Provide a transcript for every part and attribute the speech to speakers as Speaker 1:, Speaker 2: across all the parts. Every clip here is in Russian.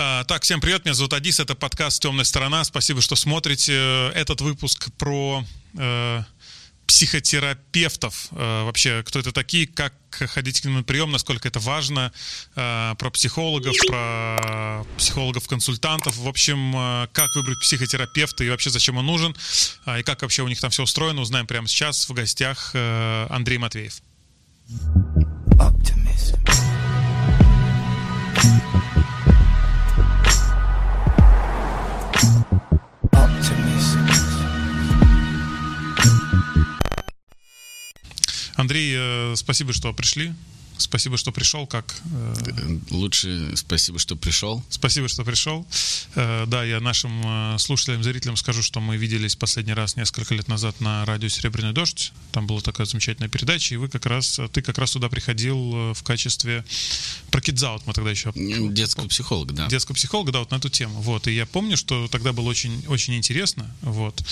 Speaker 1: А, так, всем привет, меня зовут Адис, это подкаст «Темная сторона». Спасибо, что смотрите этот выпуск про э, психотерапевтов. Э, вообще, кто это такие, как ходить к ним на прием, насколько это важно, э, про психологов, про психологов-консультантов. В общем, э, как выбрать психотерапевта и вообще зачем он нужен, э, и как вообще у них там все устроено, узнаем прямо сейчас в гостях э, Андрей Матвеев. Optimism. Андрей, э, спасибо, что пришли. Спасибо, что пришел. Как?
Speaker 2: Э, лучше спасибо, что пришел.
Speaker 1: Спасибо, что пришел. Э, да, я нашим э, слушателям, зрителям скажу, что мы виделись последний раз несколько лет назад на радио «Серебряный дождь». Там была такая замечательная передача, и вы как раз, ты как раз туда приходил в качестве про кидзаут мы тогда еще...
Speaker 2: Детского психолога, да.
Speaker 1: Детского психолога, да, вот на эту тему. Вот, и я помню, что тогда было очень, очень интересно, вот.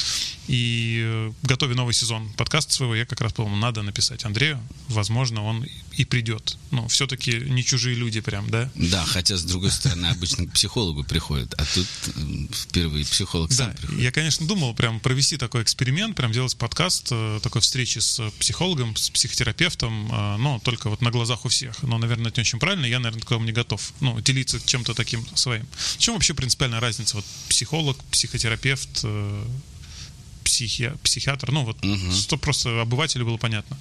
Speaker 1: И готовя новый сезон подкаста своего, я как раз подумал, надо написать Андрею, возможно, он и придет идет. Ну, все-таки не чужие люди прям, да?
Speaker 2: Да, хотя, с другой стороны, обычно к психологу приходят, а тут впервые психолог сам
Speaker 1: да,
Speaker 2: приходит.
Speaker 1: Я, конечно, думал прям провести такой эксперимент, прям делать подкаст, э, такой встречи с психологом, с психотерапевтом, э, но только вот на глазах у всех. Но, наверное, это не очень правильно, я, наверное, к этому не готов. Ну, делиться чем-то таким своим. В чем вообще принципиальная разница? Вот психолог, психотерапевт, э, психи... психиатр, ну вот, угу. что просто обывателю было понятно.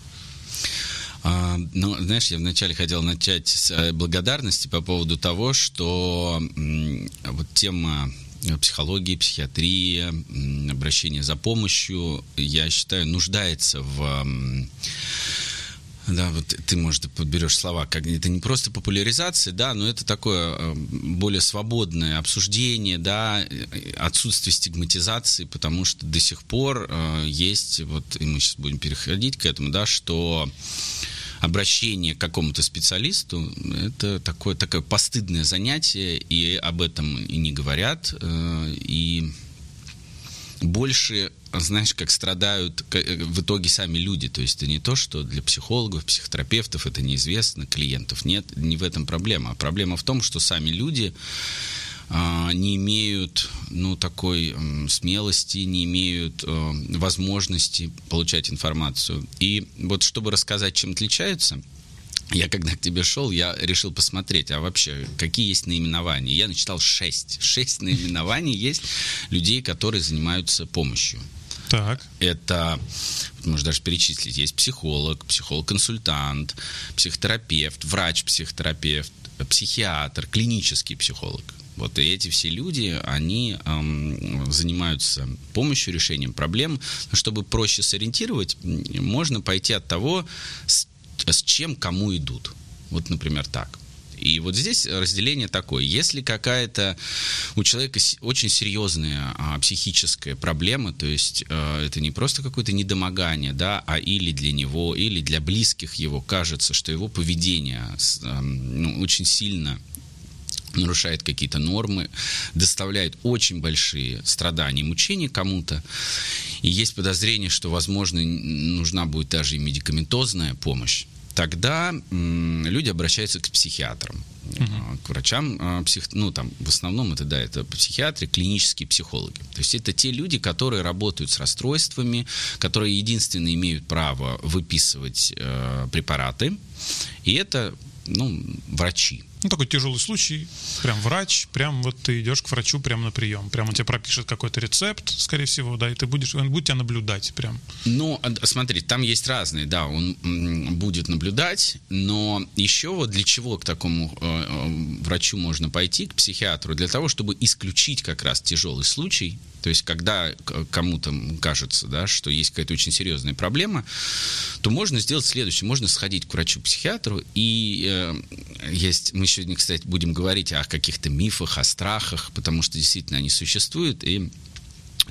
Speaker 2: А, ну, знаешь, я вначале хотел начать с э, благодарности по поводу того, что вот тема психологии, психиатрии, обращение за помощью, я считаю, нуждается в да, вот ты, может, подберешь слова, как это не просто популяризация, да, но это такое э, более свободное обсуждение, да, отсутствие стигматизации, потому что до сих пор э, есть, вот, и мы сейчас будем переходить к этому, да, что обращение к какому-то специалисту это такое, такое постыдное занятие, и об этом и не говорят, э, и больше, знаешь, как страдают э, в итоге сами люди. То есть это не то, что для психологов, психотерапевтов это неизвестно, клиентов нет, не в этом проблема. А проблема в том, что сами люди не имеют ну, такой смелости, не имеют э, возможности получать информацию. И вот чтобы рассказать, чем отличаются, я когда к тебе шел, я решил посмотреть, а вообще, какие есть наименования. Я начитал шесть. Шесть наименований есть людей, которые занимаются помощью.
Speaker 1: Так.
Speaker 2: Это, можно даже перечислить, есть психолог, психолог-консультант, психотерапевт, врач-психотерапевт, психиатр, клинический психолог. Вот и эти все люди, они эм, занимаются помощью, решением проблем. Чтобы проще сориентировать, можно пойти от того, с, с чем кому идут. Вот, например, так. И вот здесь разделение такое. Если какая-то у человека очень серьезная а, психическая проблема, то есть а, это не просто какое-то недомогание, да, а или для него, или для близких его кажется, что его поведение а, ну, очень сильно нарушает какие-то нормы, доставляет очень большие страдания и мучения кому-то. И есть подозрение, что, возможно, нужна будет даже и медикаментозная помощь. Тогда люди обращаются к психиатрам, uh-huh. к врачам, а, псих, ну там в основном это да, это психиатры, клинические психологи. То есть это те люди, которые работают с расстройствами, которые единственные имеют право выписывать э, препараты, и это ну врачи.
Speaker 1: Ну, такой тяжелый случай, прям врач, прям вот ты идешь к врачу прямо на прием, прямо он тебе пропишет какой-то рецепт, скорее всего, да, и ты будешь, он будет тебя наблюдать прям.
Speaker 2: Ну, а, смотри, там есть разные, да, он будет наблюдать, но еще вот для чего к такому э, э, врачу можно пойти, к психиатру, для того, чтобы исключить как раз тяжелый случай, то есть, когда кому-то кажется, да, что есть какая-то очень серьезная проблема, то можно сделать следующее. Можно сходить к врачу-психиатру, и э, есть, мы сегодня, кстати, будем говорить о каких-то мифах, о страхах, потому что действительно они существуют, и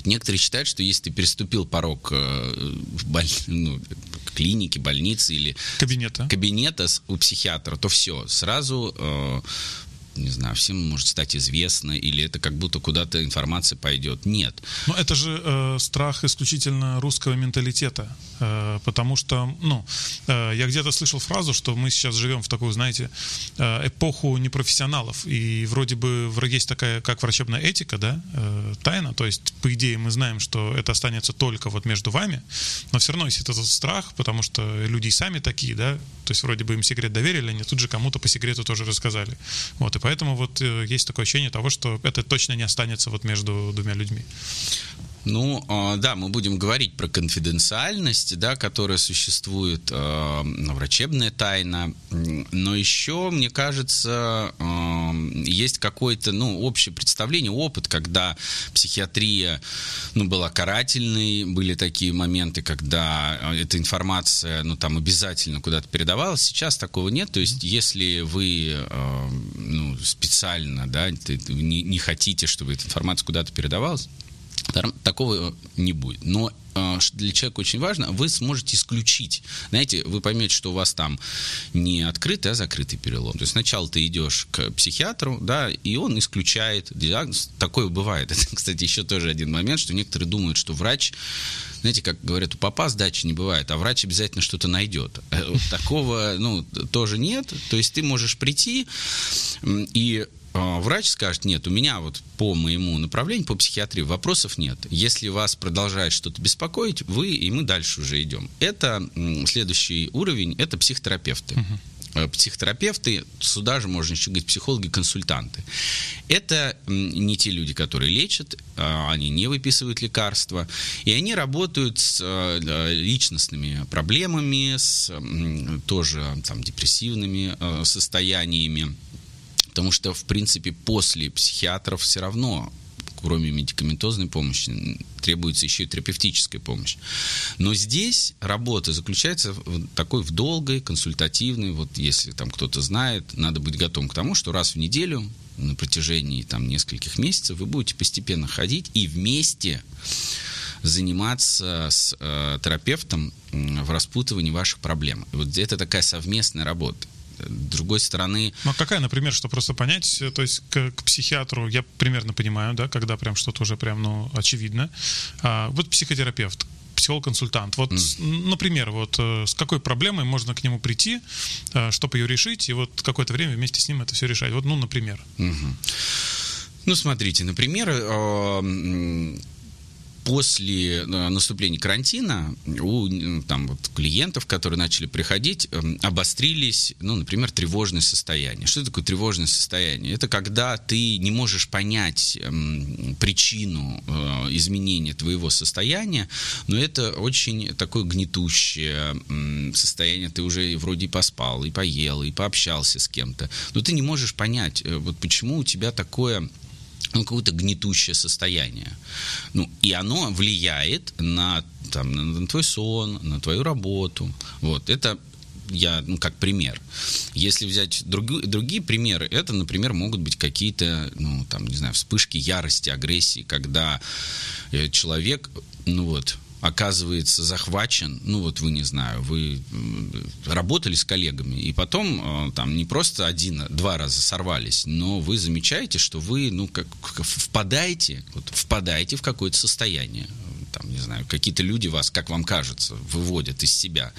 Speaker 2: Некоторые считают, что если ты переступил порог э, в боль... ну, клиники, больницы или
Speaker 1: кабинета,
Speaker 2: кабинета у психиатра, то все, сразу э, не знаю, всем может стать известно, или это как будто куда-то информация пойдет. Нет.
Speaker 1: Но это же э, страх исключительно русского менталитета, э, потому что, ну, э, я где-то слышал фразу, что мы сейчас живем в такую, знаете, э, эпоху непрофессионалов, и вроде бы есть такая, как врачебная этика, да, э, тайна, то есть, по идее, мы знаем, что это останется только вот между вами, но все равно есть этот страх, потому что люди и сами такие, да, то есть вроде бы им секрет доверили, они тут же кому-то по секрету тоже рассказали. Вот, и поэтому вот э, есть такое ощущение того, что это точно не останется вот между двумя людьми.
Speaker 2: Ну, а, да, мы будем говорить про конфиденциальность, да, которая существует, а, врачебная тайна, но еще, мне кажется, а, есть какое-то, ну, общее представление, опыт, когда психиатрия, ну, была карательной, были такие моменты, когда эта информация, ну, там, обязательно куда-то передавалась, сейчас такого нет, то есть, если вы, ну, специально, да, не, не хотите, чтобы эта информация куда-то передавалась, Такого не будет. Но а, для человека очень важно, вы сможете исключить. Знаете, вы поймете, что у вас там не открытый, а закрытый перелом. То есть сначала ты идешь к психиатру, да, и он исключает диагноз. Такое бывает. Это, кстати, еще тоже один момент, что некоторые думают, что врач знаете, как говорят, у папа сдачи не бывает, а врач обязательно что-то найдет. Э, такого, ну, тоже нет. То есть ты можешь прийти и врач скажет, нет, у меня вот по моему направлению, по психиатрии вопросов нет. Если вас продолжает что-то беспокоить, вы и мы дальше уже идем. Это следующий уровень, это психотерапевты. uh Психотерапевты, сюда же можно еще говорить психологи, консультанты. Это не те люди, которые лечат, а, они не выписывают лекарства, и они работают с личностными проблемами, с тоже там, депрессивными состояниями Потому что, в принципе, после психиатров все равно кроме медикаментозной помощи, требуется еще и терапевтическая помощь. Но здесь работа заключается в такой в долгой, консультативной, вот если там кто-то знает, надо быть готовым к тому, что раз в неделю на протяжении там нескольких месяцев вы будете постепенно ходить и вместе заниматься с э, терапевтом в распутывании ваших проблем. Вот это такая совместная работа другой стороны...
Speaker 1: Ну, а какая, например, что просто понять, то есть к, к психиатру я примерно понимаю, да, когда прям что-то уже прям, ну, очевидно. А, вот психотерапевт, психолог-консультант. Вот, mm. например, вот э, с какой проблемой можно к нему прийти, э, чтобы ее решить, и вот какое-то время вместе с ним это все решать. Вот, ну, например.
Speaker 2: Mm-hmm. Ну, смотрите, например, э, после э, наступления карантина у там, вот, клиентов, которые начали приходить, эм, обострились, ну, например, тревожное состояние. Что такое тревожное состояние? Это когда ты не можешь понять эм, причину э, изменения твоего состояния, но это очень такое гнетущее состояние. Ты уже вроде и поспал, и поел, и пообщался с кем-то, но ты не можешь понять, э, вот почему у тебя такое ну, какое-то гнетущее состояние. Ну, и оно влияет на, там, на твой сон, на твою работу. Вот, это я, ну, как пример. Если взять друг, другие примеры, это, например, могут быть какие-то, ну, там, не знаю, вспышки ярости, агрессии, когда э, человек, ну, вот, оказывается захвачен, ну вот вы, не знаю, вы работали с коллегами, и потом э, там не просто один, два раза сорвались, но вы замечаете, что вы, ну, как, впадаете, вот, впадаете в какое-то состояние, там, не знаю, какие-то люди вас, как вам кажется, выводят из себя.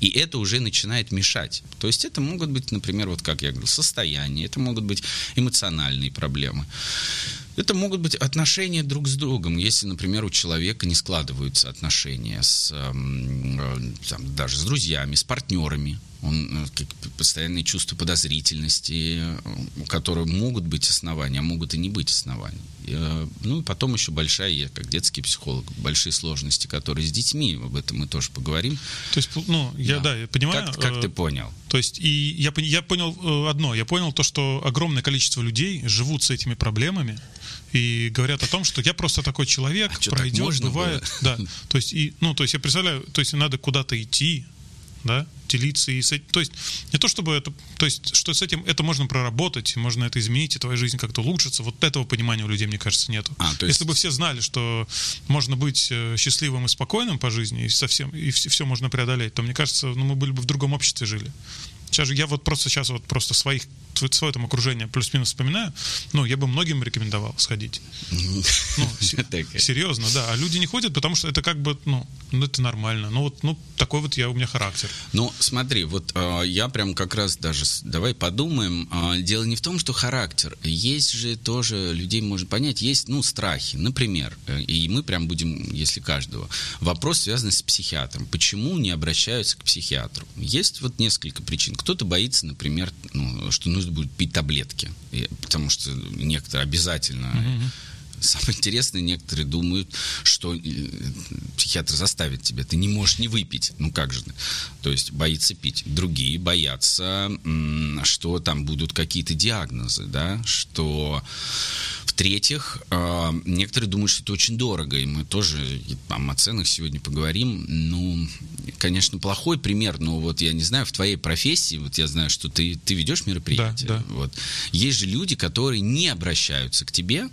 Speaker 2: И это уже начинает мешать. То есть это могут быть, например, вот как я говорил, состояние, это могут быть эмоциональные проблемы. Это могут быть отношения друг с другом. Если, например, у человека не складываются отношения с, эм, э, там, даже с друзьями, с партнерами, он э, постоянные чувства подозрительности, э, которые могут быть основания, а могут и не быть оснований. Ну и потом еще большая, я как детский психолог, большие сложности, которые с детьми, об этом мы тоже поговорим.
Speaker 1: То есть, ну, я, да, да я понимаю.
Speaker 2: Как, как ты понял?
Speaker 1: То есть, и я, я понял одно, я понял то, что огромное количество людей живут с этими проблемами, и говорят о том, что я просто такой человек, а пройдет, бывает. Было? Да. То есть, и, ну, то есть я представляю, то есть надо куда-то идти, да, делиться и с этим. То есть не то чтобы это, то есть что с этим это можно проработать, можно это изменить, и твоя жизнь как-то улучшится. Вот этого понимания у людей, мне кажется, нету. А, то есть... Если бы все знали, что можно быть э, счастливым и спокойным по жизни, и совсем, и все, все можно преодолеть, то мне кажется, ну, мы были бы в другом обществе жили. сейчас же я вот просто сейчас вот просто своих свое там окружение плюс-минус вспоминаю, ну, я бы многим рекомендовал сходить. Ну, серьезно, да. А люди не ходят, потому что это как бы, ну, ну, это нормально. Ну, вот, ну, такой вот я, у меня характер.
Speaker 2: Ну, смотри, вот э, я прям как раз даже, давай подумаем, э, дело не в том, что характер. Есть же тоже, людей можно понять, есть, ну, страхи, например, э, и мы прям будем, если каждого. Вопрос связан с психиатром. Почему не обращаются к психиатру? Есть вот несколько причин. Кто-то боится, например, ну, что нужно будет пить таблетки, потому что некоторые обязательно... Mm-hmm Самое интересное, некоторые думают, что э, психиатр заставит тебя, ты не можешь не выпить. Ну как же? То есть боится пить. Другие боятся, что там будут какие-то диагнозы, да, что в-третьих, э, некоторые думают, что это очень дорого, и мы тоже там, о ценах сегодня поговорим. Ну, конечно, плохой пример, но вот я не знаю, в твоей профессии, вот я знаю, что ты, ты ведешь мероприятия. Да, да. Вот. Есть же люди, которые не обращаются к тебе,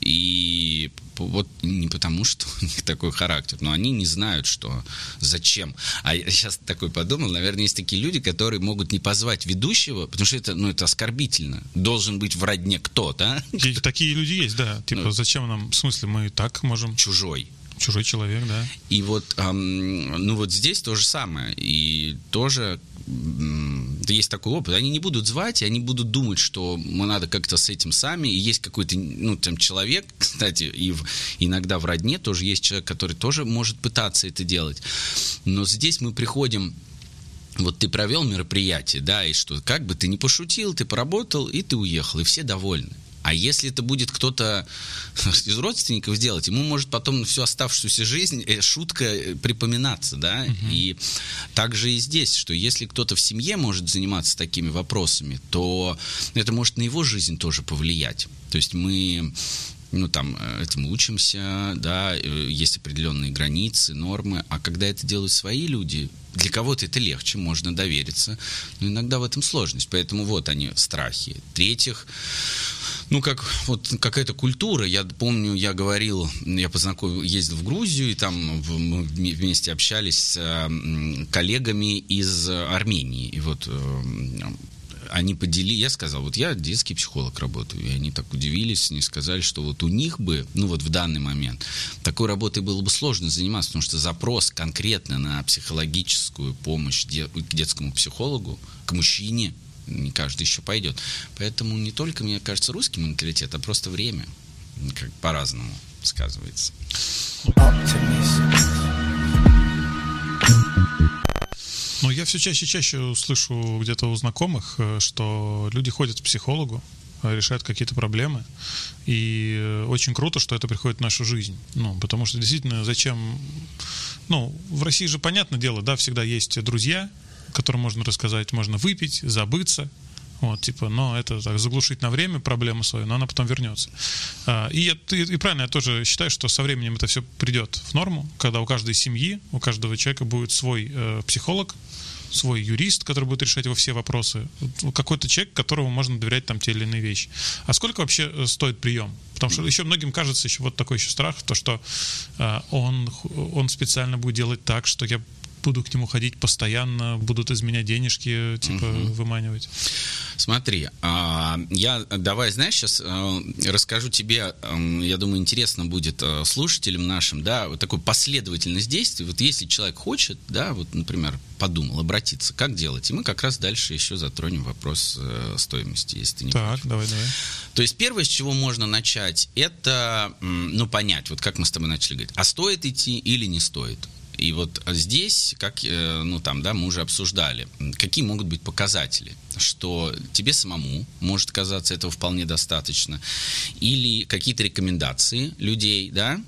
Speaker 2: и вот не потому, что у них такой характер, но они не знают, что зачем. А я сейчас такой подумал, наверное, есть такие люди, которые могут не позвать ведущего, потому что это, ну, это оскорбительно. Должен быть в родне кто-то.
Speaker 1: Такие люди есть, да. Типа, ну, зачем нам, в смысле, мы так можем...
Speaker 2: Чужой.
Speaker 1: Чужой человек, да.
Speaker 2: И вот, эм, ну вот здесь то же самое. И тоже да есть такой опыт, они не будут звать, и они будут думать, что мы надо как-то с этим сами, и есть какой-то, ну, там, человек, кстати, и в, иногда в родне тоже есть человек, который тоже может пытаться это делать, но здесь мы приходим вот ты провел мероприятие, да, и что, как бы ты не пошутил, ты поработал, и ты уехал, и все довольны. А если это будет кто-то из родственников сделать, ему может потом всю оставшуюся жизнь э, шутка э, припоминаться, да? Угу. И также и здесь, что если кто-то в семье может заниматься такими вопросами, то это может на его жизнь тоже повлиять. То есть мы ну, там, э, этому учимся, да, есть определенные границы, нормы, а когда это делают свои люди, для кого-то это легче, можно довериться, но иногда в этом сложность, поэтому вот они, страхи. В-третьих, ну, как вот какая-то культура. Я помню, я говорил, я познакомил, ездил в Грузию, и там мы вместе общались с коллегами из Армении. И вот э, они подели, я сказал, вот я детский психолог работаю, и они так удивились, они сказали, что вот у них бы, ну вот в данный момент, такой работой было бы сложно заниматься, потому что запрос конкретно на психологическую помощь к детскому психологу, к мужчине, не каждый еще пойдет. Поэтому не только, мне кажется, русский менталитет, а просто время как по-разному сказывается.
Speaker 1: Ну, я все чаще и чаще слышу где-то у знакомых, э, что люди ходят к психологу, э, решают какие-то проблемы. И э, очень круто, что это приходит в нашу жизнь. Ну, потому что действительно, зачем... Ну, в России же, понятное дело, да, всегда есть друзья, которым можно рассказать, можно выпить, забыться, вот, типа, но это так, заглушить на время проблему свою, но она потом вернется. А, и, и, и правильно, я тоже считаю, что со временем это все придет в норму, когда у каждой семьи, у каждого человека будет свой э, психолог, свой юрист, который будет решать его все вопросы, какой-то человек, которому можно доверять там те или иные вещи. А сколько вообще э, стоит прием? Потому что еще многим кажется еще вот такой еще страх, то что э, он, он специально будет делать так, что я буду к нему ходить постоянно, будут из меня денежки, типа, угу. выманивать.
Speaker 2: Смотри, а, я давай, знаешь, сейчас э, расскажу тебе, я думаю, интересно будет э, слушателям нашим, да, вот такую последовательность действий. Вот если человек хочет, да, вот, например, подумал обратиться, как делать? И мы как раз дальше еще затронем вопрос э, стоимости, если ты не
Speaker 1: Так, против. давай, давай.
Speaker 2: То есть первое, с чего можно начать, это, ну, понять, вот как мы с тобой начали говорить, а стоит идти или не стоит? И вот здесь, как, э, ну там, да, мы уже обсуждали, какие могут быть показатели, что тебе самому может казаться этого вполне достаточно, или какие-то рекомендации людей, да,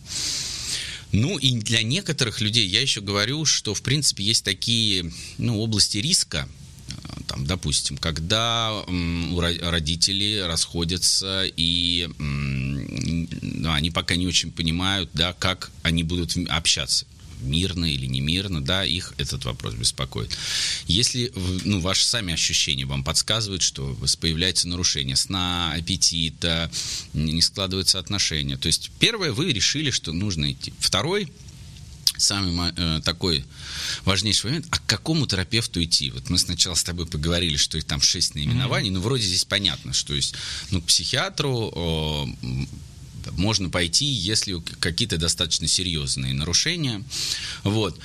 Speaker 2: ну и для некоторых людей я еще говорю, что в принципе есть такие ну, области риска, э, там, допустим, когда у родителей расходятся и ну, они пока не очень понимают, да, как они будут общаться мирно или не мирно, да, их этот вопрос беспокоит. Если ну, ваши сами ощущения вам подсказывают, что появляется нарушение сна, аппетита, не складываются отношения. То есть первое, вы решили, что нужно идти. Второй, самый э, такой важнейший момент, а к какому терапевту идти? Вот мы сначала с тобой поговорили, что их там шесть наименований, mm-hmm. но вроде здесь понятно, что есть, ну, к психиатру э, можно пойти, если какие-то достаточно серьезные нарушения, вот.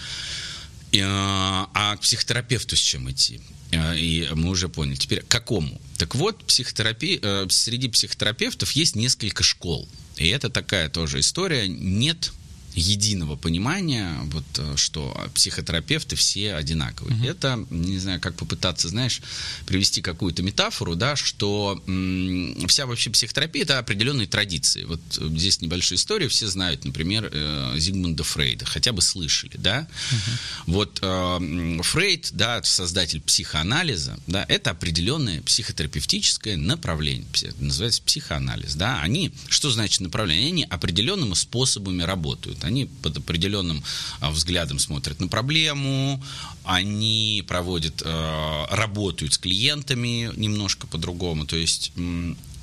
Speaker 2: Э, а к психотерапевту с чем идти? Э, и мы уже поняли. Теперь к какому? Так вот, психотерапи... Э, среди психотерапевтов есть несколько школ. И это такая тоже история. Нет единого понимания, вот, э, что психотерапевты все одинаковые. Угу. Это, не знаю, как попытаться, знаешь, привести какую-то метафору, да, что м- вся вообще психотерапия это определенные традиции. Вот э, здесь небольшая история, все знают, например, э, Зигмунда Фрейда, хотя бы слышали, да. Угу. Вот э, Фрейд, да, создатель психоанализа, да, это определенное психотерапевтическое направление, называется психоанализ, да. Они, что значит направление? Они определенными способами работают они под определенным а, взглядом смотрят на проблему, они проводят, а, работают с клиентами немножко по-другому. То есть,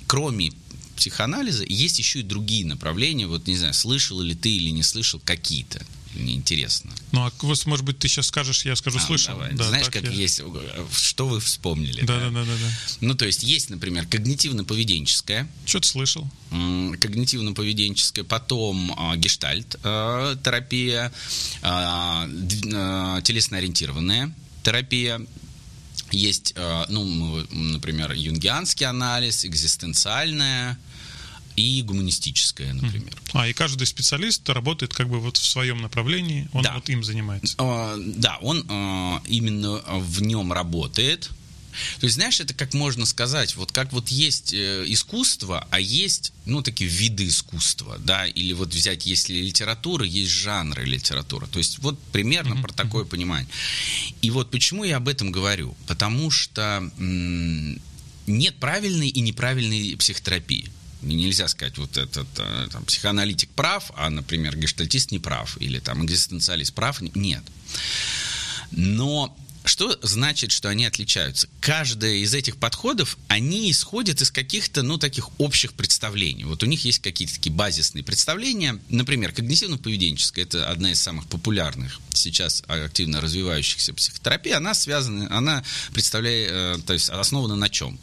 Speaker 2: кроме психоанализа, есть еще и другие направления. Вот, не знаю, слышал ли ты или не слышал какие-то мне интересно.
Speaker 1: Ну, а вот, может быть, ты сейчас скажешь, я скажу, а, слышал.
Speaker 2: Давай. Да, Знаешь, как я... есть, что вы вспомнили?
Speaker 1: Да, да, да, да, да.
Speaker 2: Ну, то есть есть, например, когнитивно-поведенческая.
Speaker 1: Что-то слышал.
Speaker 2: Когнитивно-поведенческая, потом а, гештальт а, терапия, а, а, телесно-ориентированная терапия, есть, ну, например, юнгианский анализ, экзистенциальная, и гуманистическое, например.
Speaker 1: А, и каждый специалист работает как бы вот в своем направлении, он да. вот им занимается.
Speaker 2: А, да, он а, именно в нем работает. То есть, знаешь, это как можно сказать, вот как вот есть э, искусство, а есть, ну, такие виды искусства, да, или вот взять, если литература, есть жанры литературы. То есть, вот примерно mm-hmm. про такое понимание. И вот почему я об этом говорю? Потому что м- нет правильной и неправильной психотерапии. Нельзя сказать, вот этот э, там, психоаналитик прав, а, например, гештальтист не прав, или там экзистенциалист прав. Нет. Но что значит, что они отличаются? Каждая из этих подходов, они исходят из каких-то, ну, таких общих представлений. Вот у них есть какие-то такие базисные представления. Например, когнитивно-поведенческая, это одна из самых популярных сейчас активно развивающихся психотерапий. Она связана, она представляет, э, то есть основана на чем?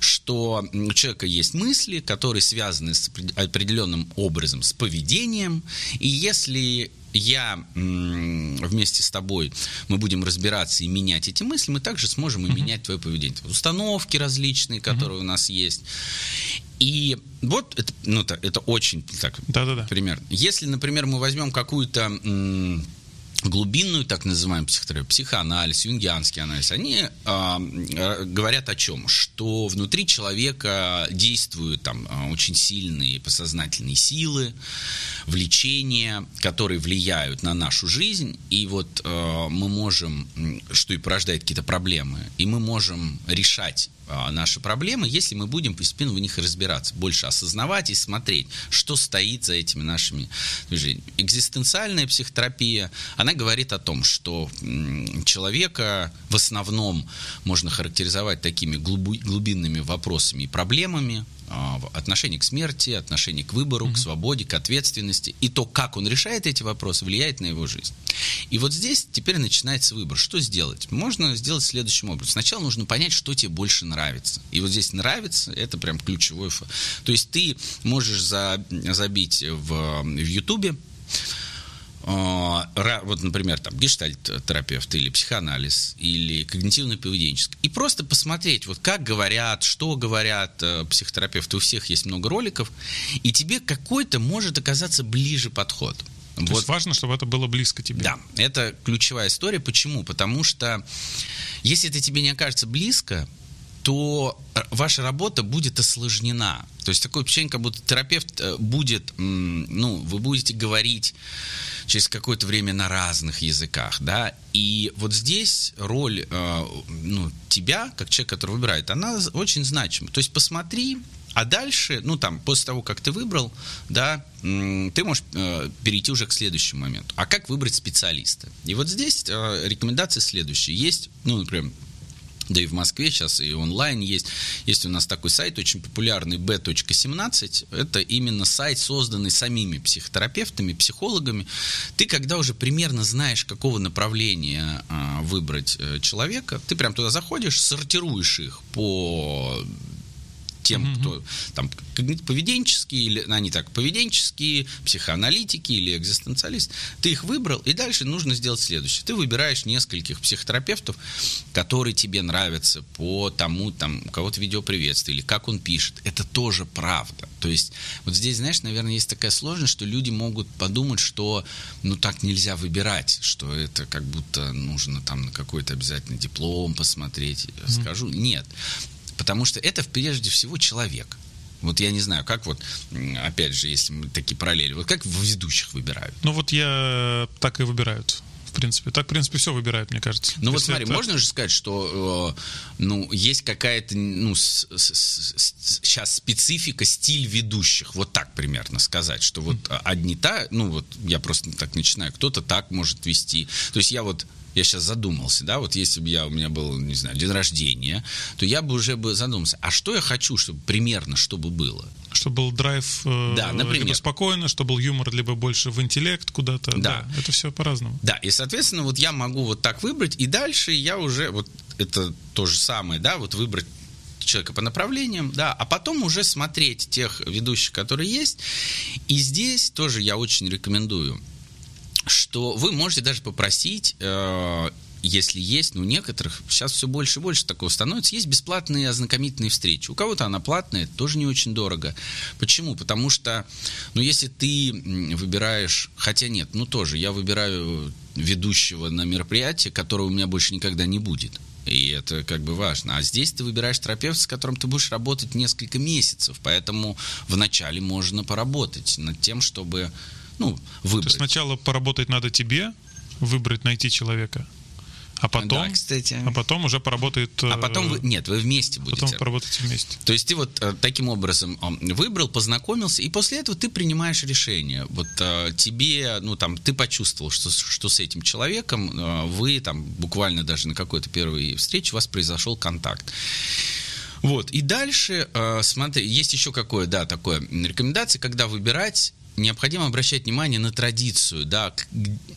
Speaker 2: Что у человека есть мысли, которые связаны с определенным образом с поведением, и если я вместе с тобой, мы будем разбираться и менять эти мысли, мы также сможем и менять твое поведение. Установки различные, которые у нас есть. И вот это, ну, это, это очень так, Да-да-да. пример. Если, например, мы возьмем какую-то глубинную, так называемую психотерапию, психоанализ, юнгианский анализ, они э, говорят о чем? Что внутри человека действуют там а, очень сильные посознательные силы, влечения, которые влияют на нашу жизнь, и вот э, мы можем, что и порождает какие-то проблемы, и мы можем решать а, наши проблемы, если мы будем постепенно в них разбираться, больше осознавать и смотреть, что стоит за этими нашими движениями. Экзистенциальная психотерапия, она говорит о том, что человека в основном можно характеризовать такими глубинными вопросами и проблемами, отношение к смерти, отношение к выбору, mm-hmm. к свободе, к ответственности. И то, как он решает эти вопросы, влияет на его жизнь. И вот здесь теперь начинается выбор. Что сделать? Можно сделать следующим образом. Сначала нужно понять, что тебе больше нравится. И вот здесь нравится, это прям ключевой. То есть ты можешь забить в, в YouTube а, вот, например, там, гештальт-терапевт или психоанализ, или когнитивно-поведенческий, и просто посмотреть, вот как говорят, что говорят э, психотерапевты, у всех есть много роликов, и тебе какой-то может оказаться ближе подход.
Speaker 1: То вот. есть важно, чтобы это было близко тебе.
Speaker 2: Да, это ключевая история. Почему? Потому что если это тебе не окажется близко, то ваша работа будет осложнена. То есть такое ощущение, как будто терапевт э, будет, ну, вы будете говорить через какое-то время на разных языках, да, и вот здесь роль, э, ну, тебя, как человека, который выбирает, она очень значима. То есть посмотри, а дальше, ну там, после того, как ты выбрал, да, ты можешь э, перейти уже к следующему моменту. А как выбрать специалиста? И вот здесь э, рекомендации следующие. Есть, ну, например, да и в Москве сейчас и онлайн есть. Есть у нас такой сайт очень популярный b.17. Это именно сайт, созданный самими психотерапевтами, психологами. Ты когда уже примерно знаешь, какого направления а, выбрать а, человека, ты прям туда заходишь, сортируешь их по тем, mm-hmm. кто там поведенческие, или они так, поведенческие, психоаналитики или экзистенциалист, ты их выбрал, и дальше нужно сделать следующее. Ты выбираешь нескольких психотерапевтов, которые тебе нравятся по тому, там, у кого-то видеоприветствие, или как он пишет. Это тоже правда. То есть вот здесь, знаешь, наверное, есть такая сложность, что люди могут подумать, что ну так нельзя выбирать, что это как будто нужно там на какой-то обязательно диплом посмотреть. Mm-hmm. Скажу, нет. Потому что это прежде всего человек. Вот я не знаю, как вот, опять же, если мы такие параллели, вот как ведущих выбирают?
Speaker 1: Ну вот я так и выбирают в принципе. Так, в принципе, все выбирают, мне кажется.
Speaker 2: Ну вот смотри, это... можно же сказать, что э, ну, есть какая-то ну, с, с, с, сейчас специфика, стиль ведущих. Вот так примерно сказать, что вот mm. одни так, ну вот я просто так начинаю, кто-то так может вести. То есть я вот я сейчас задумался, да, вот если бы я, у меня был, не знаю, день рождения, то я бы уже бы задумался, а что я хочу, чтобы примерно, чтобы было?
Speaker 1: Чтобы был драйв э, да, например. либо спокойно, чтобы был юмор, либо больше в интеллект куда-то. Да. да. Это все по-разному.
Speaker 2: Да, и, соответственно, вот я могу вот так выбрать, и дальше я уже, вот это то же самое, да, вот выбрать человека по направлениям, да, а потом уже смотреть тех ведущих, которые есть. И здесь тоже я очень рекомендую что вы можете даже попросить э, если есть, ну, некоторых, сейчас все больше и больше такого становится, есть бесплатные ознакомительные встречи. У кого-то она платная, тоже не очень дорого. Почему? Потому что, ну, если ты выбираешь, хотя нет, ну, тоже, я выбираю ведущего на мероприятие, которого у меня больше никогда не будет. И это как бы важно. А здесь ты выбираешь терапевта, с которым ты будешь работать несколько месяцев. Поэтому вначале можно поработать над тем, чтобы ну, выбрать. То есть
Speaker 1: сначала поработать надо тебе, выбрать, найти человека, а потом,
Speaker 2: да, кстати.
Speaker 1: а потом уже поработает...
Speaker 2: А потом вы, нет, вы вместе будете.
Speaker 1: Потом поработаете вместе.
Speaker 2: То есть ты вот э, таким образом выбрал, познакомился, и после этого ты принимаешь решение. Вот э, тебе, ну там, ты почувствовал, что, что с этим человеком э, вы там буквально даже на какой-то первой встрече у вас произошел контакт. Вот, и дальше, смотри, есть еще какое, да, такое рекомендация, когда выбирать необходимо обращать внимание на традицию, да,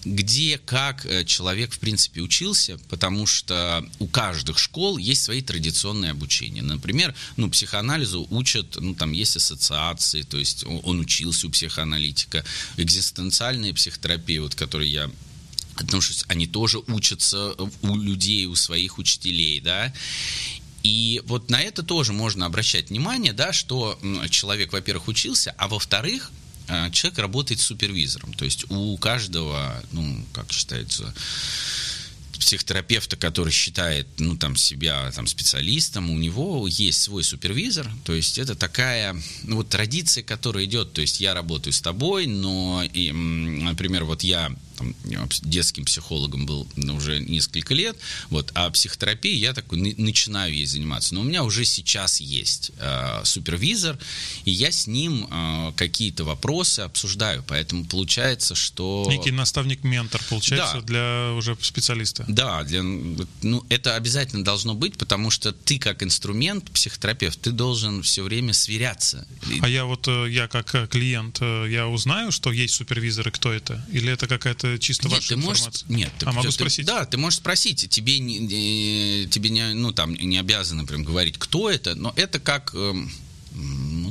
Speaker 2: где, как э, человек, в принципе, учился, потому что у каждых школ есть свои традиционные обучения. Например, ну, психоанализу учат, ну, там есть ассоциации, то есть он учился у психоаналитика, экзистенциальная психотерапия, вот, которой я отношусь, они тоже учатся у людей, у своих учителей, да, и вот на это тоже можно обращать внимание, да, что человек, во-первых, учился, а во-вторых, человек работает супервизором. То есть у каждого, ну, как считается, психотерапевта, который считает ну, там, себя там, специалистом, у него есть свой супервизор, то есть это такая ну, вот, традиция, которая идет, то есть я работаю с тобой, но, и, например, вот я там, детским психологом был уже несколько лет, вот, а психотерапией я такой начинаю ей заниматься. Но у меня уже сейчас есть э, супервизор, и я с ним э, какие-то вопросы обсуждаю, поэтому получается, что...
Speaker 1: Некий наставник-ментор, получается, да. для уже специалиста.
Speaker 2: Да, для, ну, это обязательно должно быть, потому что ты как инструмент, психотерапевт, ты должен все время сверяться.
Speaker 1: А я вот, э, я как э, клиент, э, я узнаю, что есть супервизоры, кто это? Или это какая-то это чисто нет, ваша ты
Speaker 2: можешь,
Speaker 1: информация?
Speaker 2: Нет.
Speaker 1: Ты, а могу ты, спросить?
Speaker 2: Да, ты можешь спросить. Тебе не, тебе не, ну, там, не обязаны прям говорить, кто это, но это как... Эм,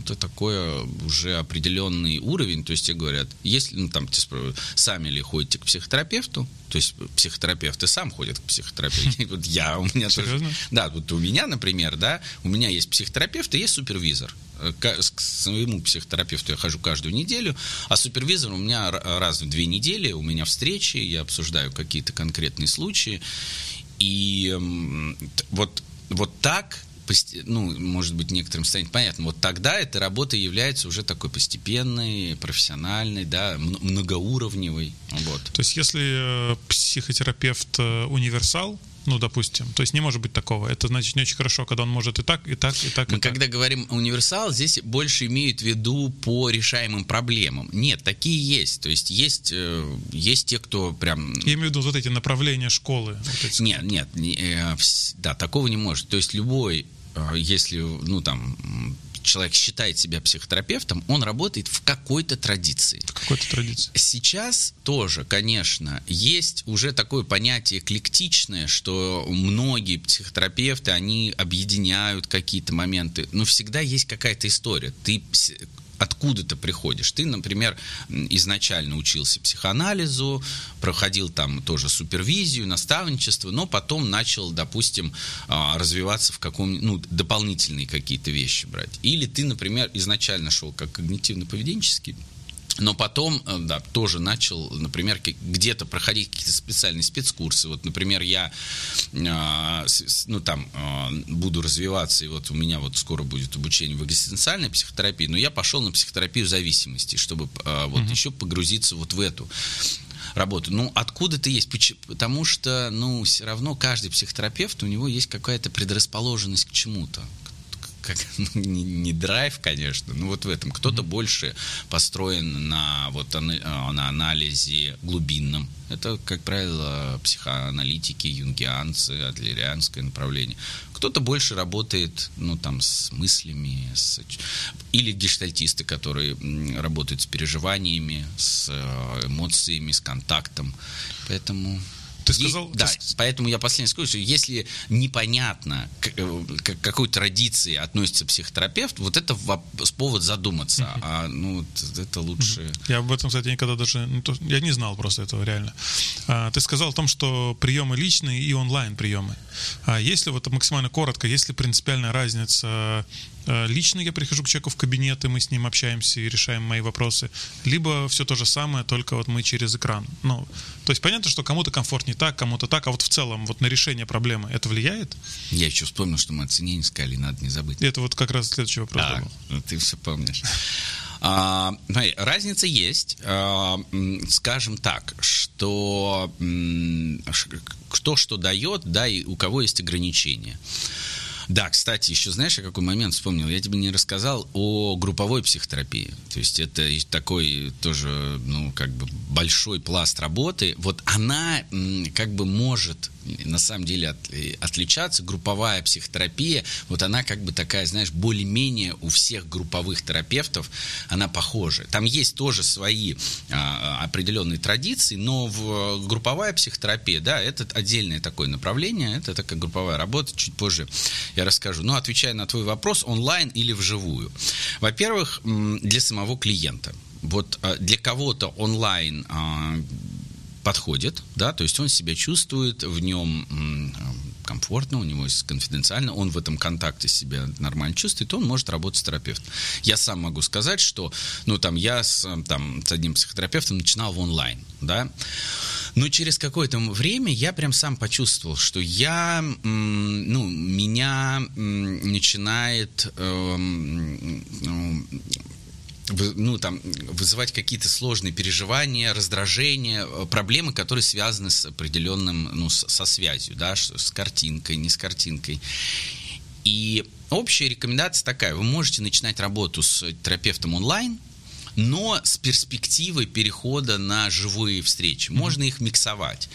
Speaker 2: это такое уже определенный уровень. То есть тебе говорят, если, ну, там, сами ли ходите к психотерапевту, то есть психотерапевт и сам ходит к психотерапевту. Вот я, у меня тоже... Да, вот у меня, например, да, у меня есть психотерапевт и есть супервизор. Э, к своему психотерапевту я хожу каждую неделю, а супервизор у меня раз в две недели, у меня встречи, я обсуждаю какие-то конкретные случаи. И вот, вот так ну, может быть, некоторым станет понятно, вот тогда эта работа является уже такой постепенной, профессиональной, да, многоуровневой. Вот.
Speaker 1: То есть, если э, психотерапевт э, универсал, ну, допустим. То есть не может быть такого. Это значит не очень хорошо, когда он может и так, и так, и так.
Speaker 2: Мы
Speaker 1: и
Speaker 2: когда
Speaker 1: так.
Speaker 2: говорим универсал, здесь больше имеют в виду по решаемым проблемам. Нет, такие есть. То есть есть, э, есть те, кто прям...
Speaker 1: Я имею в виду вот эти направления школы. Вот эти.
Speaker 2: Нет, нет. да, такого не может. То есть любой, э, если, ну, там, человек считает себя психотерапевтом, он работает в какой-то традиции.
Speaker 1: В какой-то традиции.
Speaker 2: Сейчас тоже, конечно, есть уже такое понятие эклектичное, что многие психотерапевты, они объединяют какие-то моменты, но всегда есть какая-то история. Ты откуда ты приходишь. Ты, например, изначально учился психоанализу, проходил там тоже супервизию, наставничество, но потом начал, допустим, а, развиваться в каком ну, дополнительные какие-то вещи брать. Или ты, например, изначально шел как когнитивно-поведенческий но потом, э, да, тоже начал, например, где-то проходить какие-то специальные спецкурсы. Вот, например, я, а, ну, там, а, буду развиваться, и вот у меня вот скоро будет обучение в экзистенциальной психотерапии, но я пошел на психотерапию зависимости, чтобы вот угу. еще погрузиться вот в эту работу. Ну, откуда ты есть? Потому что, ну, все равно каждый психотерапевт, у него есть какая-то предрасположенность к чему-то как, ну, не, не драйв, конечно, но вот в этом. Кто-то mm-hmm. больше построен на, вот, а, на анализе глубинном. Это, как правило, психоаналитики, юнгианцы, адлерианское направление. Кто-то больше работает, ну, там, с мыслями, с... или гештальтисты, которые работают с переживаниями, с э, эмоциями, с контактом. Поэтому
Speaker 1: ты сказал...
Speaker 2: И, да, поэтому я последнее скажу, что если непонятно, к, э, к какой традиции относится психотерапевт, вот это повод задуматься. А ну, это лучше...
Speaker 1: Я об этом, кстати, никогда даже... Я не знал просто этого реально. А, ты сказал о том, что приемы личные и онлайн приемы. А если вот максимально коротко, есть ли принципиальная разница лично я прихожу к человеку в кабинет, и мы с ним общаемся и решаем мои вопросы. Либо все то же самое, только вот мы через экран. Ну, то есть понятно, что кому-то комфортнее так, кому-то так, а вот в целом вот на решение проблемы это влияет?
Speaker 2: Я еще вспомнил, что мы о цене не сказали, надо не забыть.
Speaker 1: Это вот как раз следующий вопрос.
Speaker 2: Да, был. Ну, ты все помнишь. А, разница есть, а, скажем так, что кто что дает, да, и у кого есть ограничения. Да, кстати, еще знаешь, я какой момент вспомнил? Я тебе не рассказал о групповой психотерапии. То есть это такой тоже, ну, как бы большой пласт работы. Вот она как бы может на самом деле от, отличаться. Групповая психотерапия, вот она как бы такая, знаешь, более-менее у всех групповых терапевтов она похожа. Там есть тоже свои а, определенные традиции, но в групповая психотерапия, да, это отдельное такое направление, это такая групповая работа, чуть позже я расскажу. Но отвечая на твой вопрос, онлайн или вживую. Во-первых, для самого клиента. Вот а, для кого-то онлайн а, подходит, да, то есть он себя чувствует в нем комфортно, у него есть конфиденциально, он в этом контакте себя нормально чувствует, он может работать с терапевтом. Я сам могу сказать, что, ну, там, я с, там, с одним психотерапевтом начинал в онлайн, да, но через какое-то время я прям сам почувствовал, что я, ну, меня начинает эм, ну, там, вызывать какие-то сложные переживания, раздражения, э, проблемы, которые связаны с определенным, ну, со связью, да, с картинкой, не с картинкой. И общая рекомендация такая, вы можете начинать работу с терапевтом онлайн, но с перспективой перехода на живые встречи. Можно их миксовать.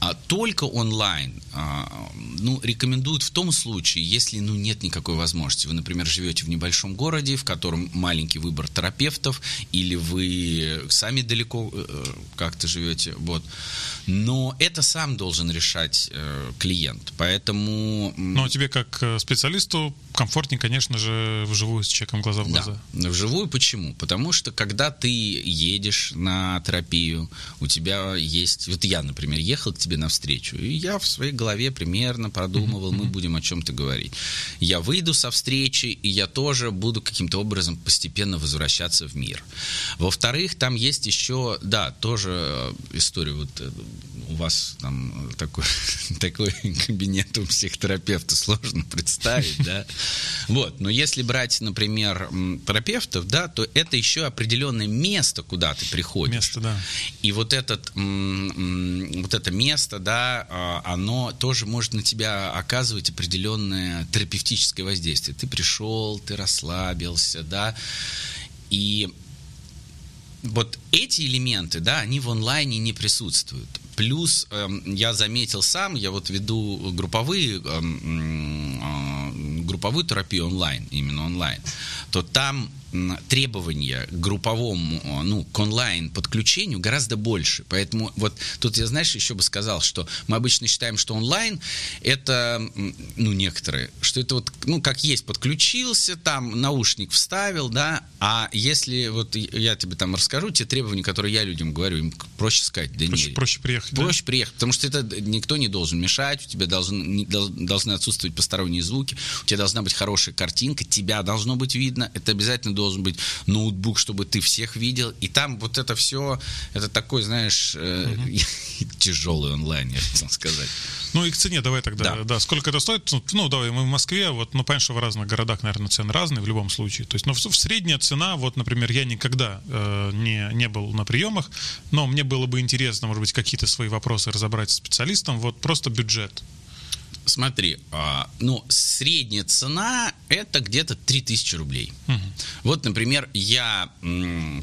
Speaker 2: А только онлайн а, ну, рекомендуют в том случае, если ну, нет никакой возможности. Вы, например, живете в небольшом городе, в котором маленький выбор терапевтов, или вы сами далеко э, как-то живете. Вот. Но это сам должен решать э, клиент. Поэтому...
Speaker 1: Но тебе как э, специалисту комфортнее, конечно же, вживую с человеком глаза в глаза.
Speaker 2: Да. Вживую почему? Потому что когда ты едешь на терапию, у тебя есть... Вот я, например, ехал к тебе навстречу, и я в своей голове примерно продумывал, мы будем о чем-то говорить. Я выйду со встречи, и я тоже буду каким-то образом постепенно возвращаться в мир. Во-вторых, там есть еще, да, тоже история, вот э, у вас там такой, такой кабинет у психотерапевта сложно представить, да, вот, но если брать, например, терапевтов, да, то это еще определенное место, куда ты приходишь.
Speaker 1: Место, да.
Speaker 2: И вот этот, вот это место, да, а, оно тоже может на тебя оказывать определенное терапевтическое воздействие. Ты пришел, ты расслабился, да, и вот эти элементы, да, они в онлайне не присутствуют. плюс эм, я заметил сам, я вот веду групповые, эм, э, групповую терапию онлайн, именно онлайн, то там требования к групповому, ну, к онлайн подключению гораздо больше. Поэтому вот тут я, знаешь, еще бы сказал, что мы обычно считаем, что онлайн это, ну, некоторые, что это вот, ну, как есть, подключился, там, наушник вставил, да, а если вот я тебе там расскажу те требования, которые я людям говорю, им проще сказать, да
Speaker 1: проще,
Speaker 2: не.
Speaker 1: Проще приехать,
Speaker 2: Проще
Speaker 1: да?
Speaker 2: приехать, потому что это никто не должен мешать, у тебя должен, должны отсутствовать посторонние звуки, у тебя должна быть хорошая картинка, тебя должно быть видно, это обязательно должен быть ноутбук, чтобы ты всех видел. И там вот это все, это такой, знаешь, угу. тяжелый онлайн, я хотел сказать.
Speaker 1: Ну и к цене давай тогда, да. да, сколько это стоит? Ну, ну, давай, мы в Москве, вот, ну, понятно, что в разных городах, наверное, цены разные в любом случае. То есть, ну, в, в средняя цена, вот, например, я никогда э, не, не был на приемах, но мне было бы интересно, может быть, какие-то свои вопросы разобрать с специалистом, вот, просто бюджет.
Speaker 2: Смотри, а, ну, средняя цена это где-то 3000 рублей. Угу. Вот, например, я,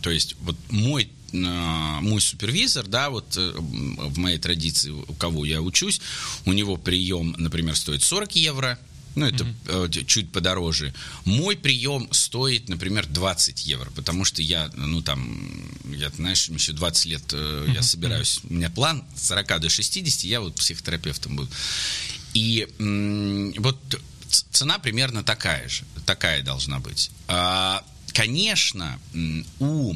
Speaker 2: то есть, вот мой а, мой супервизор, да, вот э, в моей традиции, у кого я учусь, у него прием, например, стоит 40 евро, ну, это mm-hmm. чуть подороже. Мой прием стоит, например, 20 евро, потому что я, ну, там, я, знаешь, еще 20 лет mm-hmm. я собираюсь, у меня план с 40 до 60, я вот психотерапевтом буду. И вот цена примерно такая же, такая должна быть. А, конечно, у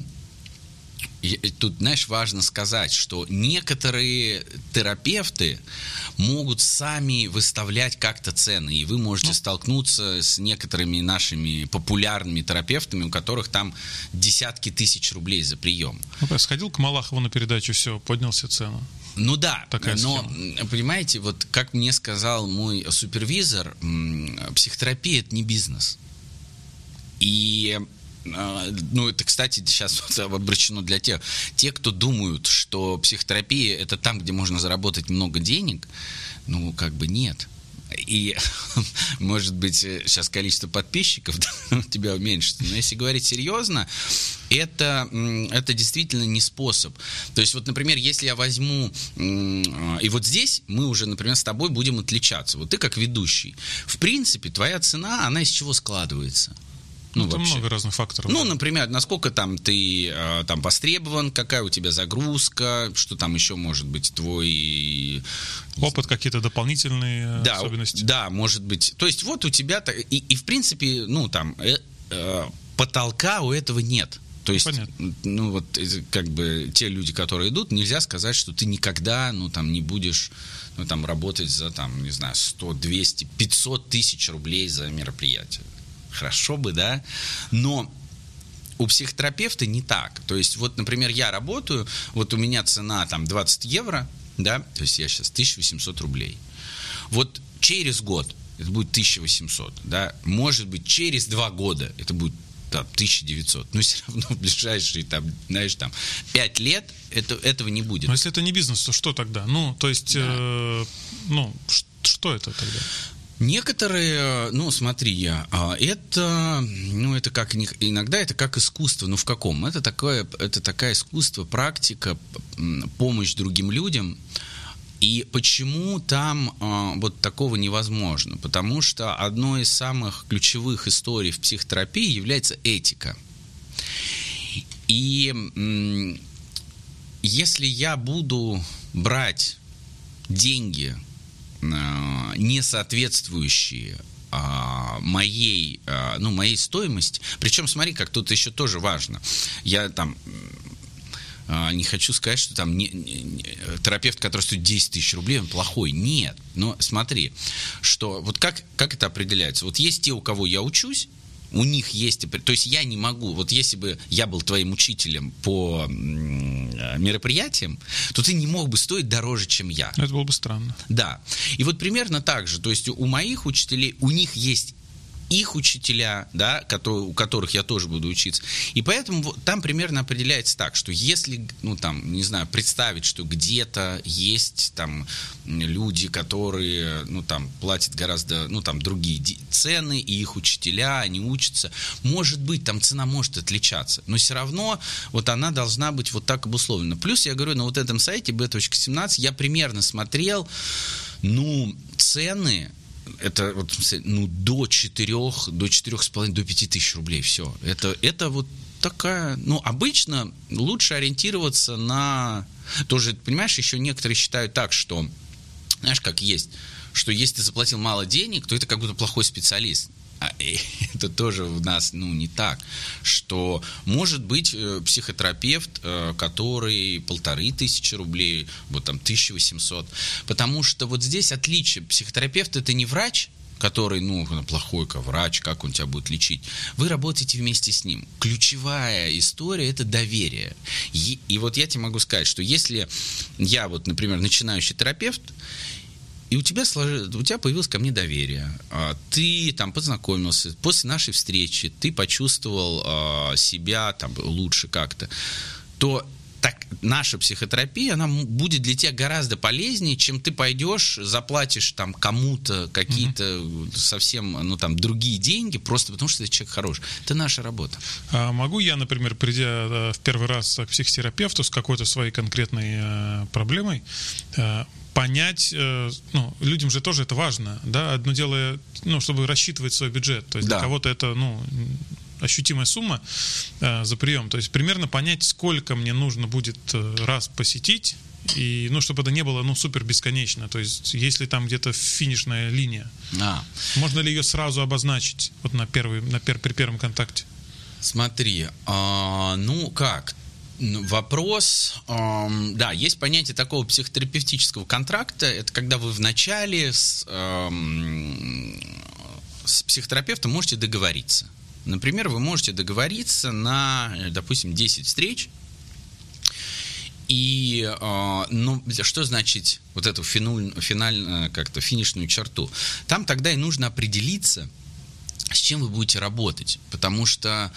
Speaker 2: тут, знаешь, важно сказать, что некоторые терапевты могут сами выставлять как-то цены, и вы можете ну. столкнуться с некоторыми нашими популярными терапевтами, у которых там десятки тысяч рублей за прием.
Speaker 1: Ну, сходил к Малахову на передачу, все, поднялся цену.
Speaker 2: Ну да, Такая но, схема. понимаете, вот как мне сказал мой супервизор, психотерапия – это не бизнес. И ну, это, кстати, сейчас обращено для тех, те, кто думают, что психотерапия это там, где можно заработать много денег, ну, как бы нет. И, может быть, сейчас количество подписчиков у тебя уменьшится. Но если говорить серьезно, это, это действительно не способ. То есть, вот, например, если я возьму... И вот здесь мы уже, например, с тобой будем отличаться. Вот ты как ведущий. В принципе, твоя цена, она из чего складывается?
Speaker 1: Ну, это вообще. много разных факторов.
Speaker 2: Ну, да. например, насколько там ты э, там востребован, какая у тебя загрузка, что там еще может быть твой
Speaker 1: опыт, какие-то дополнительные
Speaker 2: да,
Speaker 1: особенности.
Speaker 2: Да, может быть. То есть вот у тебя и, и в принципе, ну там э, э, потолка у этого нет. То есть, Понятно. ну вот, как бы те люди, которые идут, нельзя сказать, что ты никогда, ну там, не будешь, ну там, работать за, там, не знаю, 100, 200, 500 тысяч рублей за мероприятие хорошо бы, да, но у психотерапевта не так. То есть, вот, например, я работаю, вот у меня цена там 20 евро, да, то есть я сейчас 1800 рублей. Вот через год это будет 1800, да, может быть, через два года это будет там, 1900, но все равно в ближайшие, там, знаешь, там, 5 лет это, этого не будет.
Speaker 1: Но если это не бизнес, то что тогда? Ну, то есть, да. э, ну, что это тогда?
Speaker 2: Некоторые, ну, смотри, я, а, это, ну, это как иногда это как искусство, ну в каком? Это такое, это такая искусство, практика, помощь другим людям. И почему там э, вот такого невозможно? Потому что одной из самых ключевых историй в психотерапии является этика. И э, если я буду брать деньги Э, не соответствующие а, моей, а, ну, моей стоимости. Причем, смотри, как тут еще тоже важно. Я там а, не хочу сказать, что там не, не, терапевт, который стоит 10 тысяч рублей, он плохой. Нет. Но смотри, что вот как, как это определяется? Вот есть те, у кого я учусь, у них есть... То есть я не могу... Вот если бы я был твоим учителем по мероприятиям, то ты не мог бы стоить дороже, чем я.
Speaker 1: Это было бы странно.
Speaker 2: Да. И вот примерно так же. То есть у моих учителей, у них есть их учителя, да, у которых я тоже буду учиться. И поэтому там примерно определяется так, что если, ну там, не знаю, представить, что где-то есть там люди, которые, ну там, платят гораздо, ну там, другие цены, и их учителя, они учатся, может быть, там цена может отличаться, но все равно вот она должна быть вот так обусловлена. Плюс, я говорю, на вот этом сайте b.17 я примерно смотрел, ну, цены это вот, ну, до 4, до 4,5, до 5 тысяч рублей, все. Это, это вот такая, ну, обычно лучше ориентироваться на... Тоже, понимаешь, еще некоторые считают так, что, знаешь, как есть, что если ты заплатил мало денег, то это как будто плохой специалист. А это тоже у нас ну, не так, что может быть э, психотерапевт, э, который полторы тысячи рублей, вот там 1800, потому что вот здесь отличие. Психотерапевт это не врач, который, ну, плохой врач, как он тебя будет лечить. Вы работаете вместе с ним. Ключевая история – это доверие. И, и вот я тебе могу сказать, что если я вот, например, начинающий терапевт, и у тебя, слож... у тебя появилось ко мне доверие. А, ты там познакомился. После нашей встречи ты почувствовал а, себя там лучше как-то. То так наша психотерапия, она будет для тебя гораздо полезнее, чем ты пойдешь, заплатишь там кому-то какие-то mm-hmm. совсем, ну там, другие деньги, просто потому что ты человек хороший. Это наша работа.
Speaker 1: А могу я, например, придя в первый раз к психотерапевту с какой-то своей конкретной э, проблемой, э, понять, э, ну, людям же тоже это важно, да, одно дело, ну, чтобы рассчитывать свой бюджет, то есть да. для кого-то это, ну, ощутимая сумма э, за прием, то есть примерно понять, сколько мне нужно будет э, раз посетить, и, ну, чтобы это не было, ну, супер бесконечно. То есть, если там где-то финишная линия, а. можно ли ее сразу обозначить вот на первый, на пер, при первом контакте?
Speaker 2: Смотри, а, ну как, вопрос, эм, да, есть понятие такого психотерапевтического контракта. Это когда вы вначале с, эм, с психотерапевтом можете договориться. Например, вы можете договориться на, допустим, 10 встреч. И э, ну, что значит вот эту финуль, финальную, как-то финишную черту? Там тогда и нужно определиться, с чем вы будете работать. Потому что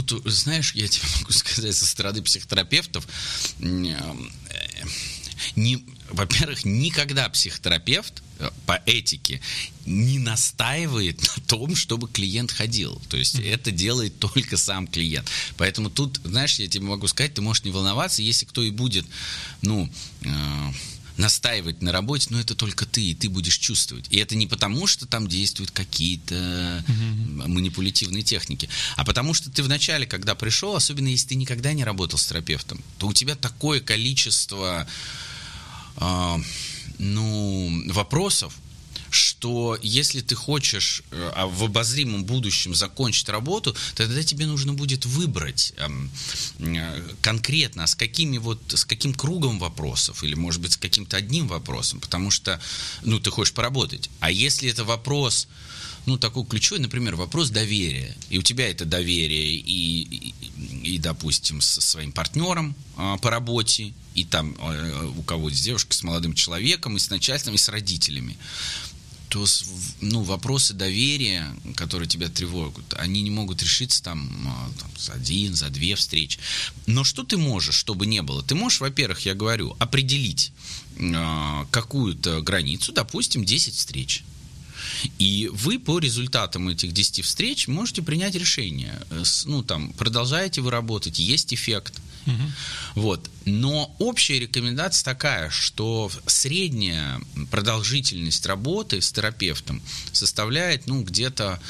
Speaker 2: тут, знаешь, я тебе могу сказать со стороны психотерапевтов, не, во-первых, никогда психотерапевт э, по этике не настаивает на том, чтобы клиент ходил. То есть это делает только сам клиент. Поэтому тут, знаешь, я тебе могу сказать, ты можешь не волноваться, если кто и будет, ну, э, настаивать на работе, но это только ты, и ты будешь чувствовать. И это не потому, что там действуют какие-то угу. манипулятивные техники, а потому что ты вначале, когда пришел, особенно если ты никогда не работал с терапевтом, то у тебя такое количество э, ну, вопросов, что если ты хочешь э, а в обозримом будущем закончить работу, тогда тебе нужно будет выбрать эм, э, конкретно, с какими вот, с каким кругом вопросов, или, может быть, с каким-то одним вопросом, потому что, ну, ты хочешь поработать. А если это вопрос, ну, такой ключевой, например, вопрос доверия. И у тебя это доверие и, и, и допустим, со своим партнером а, по работе, и там а, у кого-то с девушкой, с молодым человеком, и с начальством, и с родителями то ну, вопросы доверия, которые тебя тревожат, они не могут решиться там, а, там за один, за две встречи. Но что ты можешь, чтобы не было? Ты можешь, во-первых, я говорю, определить э, какую-то границу, допустим, 10 встреч. И вы по результатам этих 10 встреч можете принять решение. Ну, там, продолжаете вы работать, есть эффект. Угу. Вот. Но общая рекомендация такая, что средняя продолжительность работы с терапевтом составляет, ну, где-то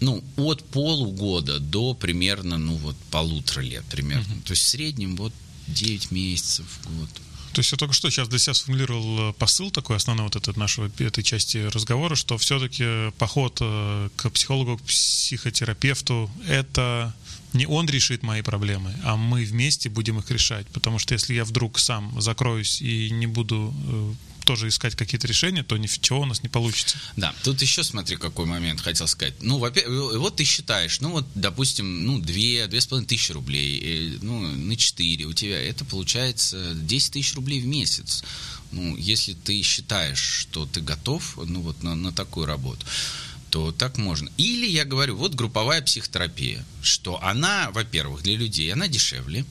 Speaker 2: ну, от полугода до примерно, ну, вот, полутора лет примерно. Угу. То есть в среднем вот 9 месяцев, год.
Speaker 1: То есть я только что сейчас для себя сформулировал э, посыл такой основной вот этой нашего этой части разговора, что все-таки поход э, к психологу, к психотерапевту это не он решит мои проблемы, а мы вместе будем их решать. Потому что если я вдруг сам закроюсь и не буду э, тоже искать какие-то решения, то ничего у нас не получится.
Speaker 2: Да, тут еще смотри, какой момент хотел сказать. Ну, во-первых, вот ты считаешь, ну вот, допустим, ну, две, две с половиной тысячи рублей, ну, на четыре у тебя, это получается 10 тысяч рублей в месяц. Ну, если ты считаешь, что ты готов, ну, вот на, на такую работу. то так можно. Или я говорю, вот групповая психотерапия, что она, во-первых, для людей, она дешевле,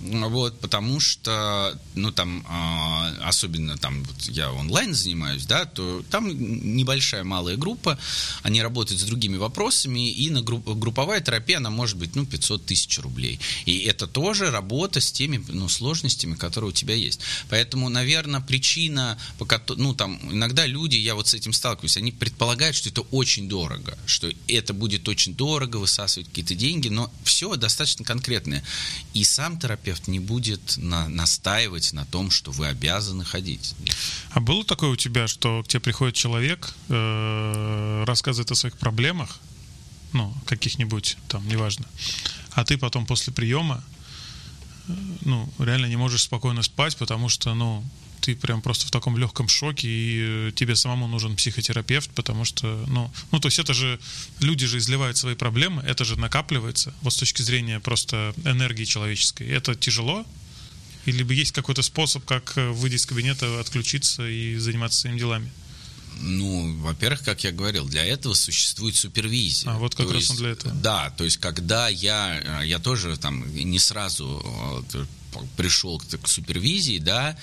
Speaker 2: вот, потому что, ну, там, э, особенно там, вот я онлайн занимаюсь, да, то там небольшая малая группа, они работают с другими вопросами, и на групп, групповая терапия, она может быть, ну, 500 тысяч рублей. И это тоже работа с теми, ну, сложностями, которые у тебя есть. Поэтому, наверное, причина, пока, ну, там, иногда люди, я вот с этим сталкиваюсь, они предполагают, что это очень дорого, что это будет очень дорого, высасывать какие-то деньги, но все достаточно конкретное. И сам терапевт терапевт не будет на, настаивать на том, что вы обязаны ходить.
Speaker 1: А было такое у тебя, что к тебе приходит человек, э, рассказывает о своих проблемах, ну, каких-нибудь там, неважно, а ты потом после приема, э, ну, реально не можешь спокойно спать, потому что, ну, ты прям просто в таком легком шоке, и э, тебе самому нужен психотерапевт, потому что, ну, ну, то есть это же, люди же изливают свои проблемы, это же накапливается, вот с точки зрения просто энергии человеческой. Это тяжело, или есть какой-то способ, как э, выйти из кабинета, отключиться и заниматься своими делами?
Speaker 2: Ну, во-первых, как я говорил, для этого существует супервизия.
Speaker 1: А вот как
Speaker 2: то
Speaker 1: раз
Speaker 2: есть,
Speaker 1: он для этого.
Speaker 2: Да, то есть когда я, э, я тоже там не сразу пришел к, к супервизии, да,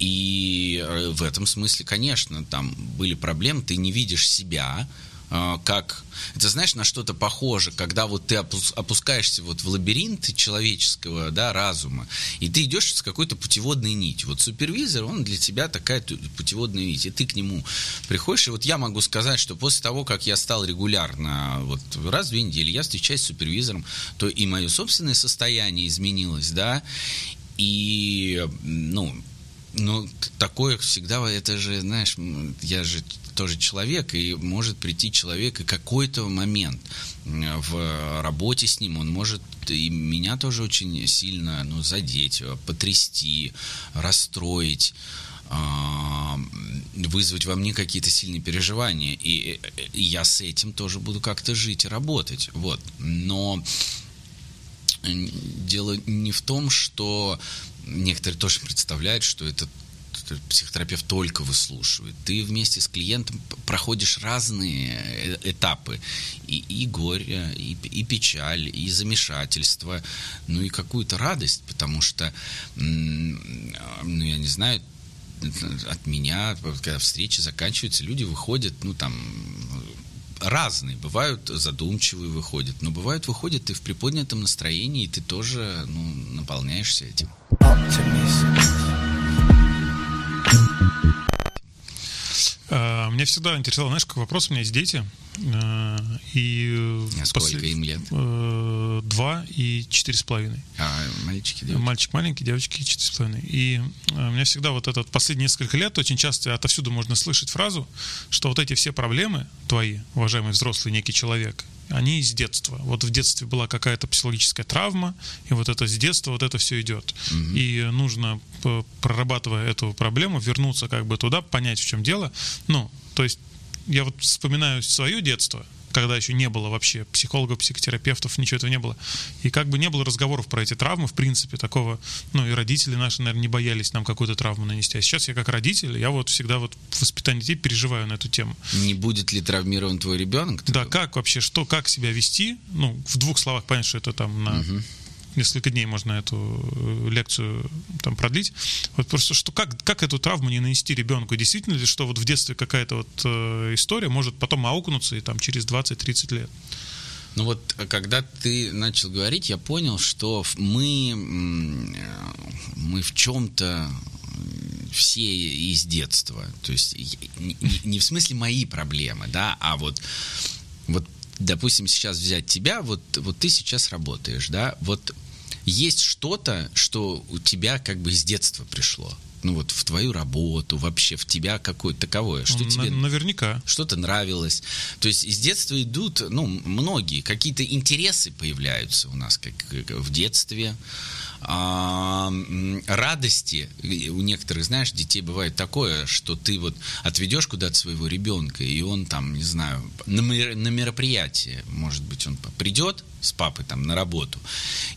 Speaker 2: и э, в этом смысле, конечно, там были проблемы, ты не видишь себя, э, как это знаешь на что-то похоже, когда вот ты опускаешься вот в лабиринт человеческого да, разума, и ты идешь с какой-то путеводной нитью. Вот супервизор, он для тебя такая путеводная нить, и ты к нему приходишь, и вот я могу сказать, что после того, как я стал регулярно, вот раз в две недели я встречаюсь с супервизором, то и мое собственное состояние изменилось, да, и, ну, ну, такое всегда, это же, знаешь, я же тоже человек, и может прийти человек, и какой-то момент в работе с ним, он может и меня тоже очень сильно ну, задеть, потрясти, расстроить а, вызвать во мне какие-то сильные переживания. И, и я с этим тоже буду как-то жить и работать. Вот. Но дело не в том, что некоторые тоже представляют, что это психотерапевт только выслушивает. Ты вместе с клиентом проходишь разные э, этапы. И, и горе, и, и печаль, и замешательство, ну и какую-то радость, потому что, ну я не знаю, от меня, когда встречи заканчиваются, люди выходят, ну там, разные. Бывают задумчивые выходят, но бывают выходят и в приподнятом настроении, и ты тоже ну, наполняешься этим.
Speaker 1: А, меня всегда интересовал, знаешь, какой вопрос, у меня есть дети, и...
Speaker 2: А сколько после... им лет?
Speaker 1: Э, два и четыре с половиной.
Speaker 2: А мальчики, девочки?
Speaker 1: Мальчик маленький, девочки четыре с половиной. И у меня всегда вот этот последние несколько лет очень часто отовсюду можно слышать фразу, что вот эти все проблемы твои, уважаемый взрослый некий человек, они из детства. Вот в детстве была какая-то психологическая травма, и вот это с детства вот это все идет. Угу. И нужно, прорабатывая эту проблему, вернуться как бы туда, понять, в чем дело. Ну, то есть я вот вспоминаю свое детство, когда еще не было вообще психологов, психотерапевтов, ничего этого не было. И как бы не было разговоров про эти травмы, в принципе, такого, ну, и родители наши, наверное, не боялись нам какую-то травму нанести. А сейчас я как родитель, я вот всегда вот в воспитании детей переживаю на эту тему.
Speaker 2: Не будет ли травмирован твой ребенок?
Speaker 1: Да, как вообще, что, как себя вести? Ну, в двух словах понять, что это там на угу несколько дней можно эту э, лекцию там продлить. Вот просто что как, как эту травму не нанести ребенку? Действительно ли, что вот в детстве какая-то вот э, история может потом аукнуться и там через 20-30 лет?
Speaker 2: Ну вот, когда ты начал говорить, я понял, что мы, мы в чем-то все из детства. То есть не, не в смысле мои проблемы, да, а вот, вот допустим, сейчас взять тебя, вот, вот ты сейчас работаешь, да, вот есть что-то, что у тебя как бы с детства пришло ну вот в твою работу, вообще в тебя какое-то таковое, что
Speaker 1: На,
Speaker 2: тебе
Speaker 1: наверняка
Speaker 2: что-то нравилось. То есть из детства идут, ну многие какие-то интересы появляются у нас как в детстве, а, радости. У некоторых, знаешь, детей бывает такое, что ты вот отведешь куда-то своего ребенка, и он там, не знаю, на мероприятие, может быть, он придет, с папой там на работу,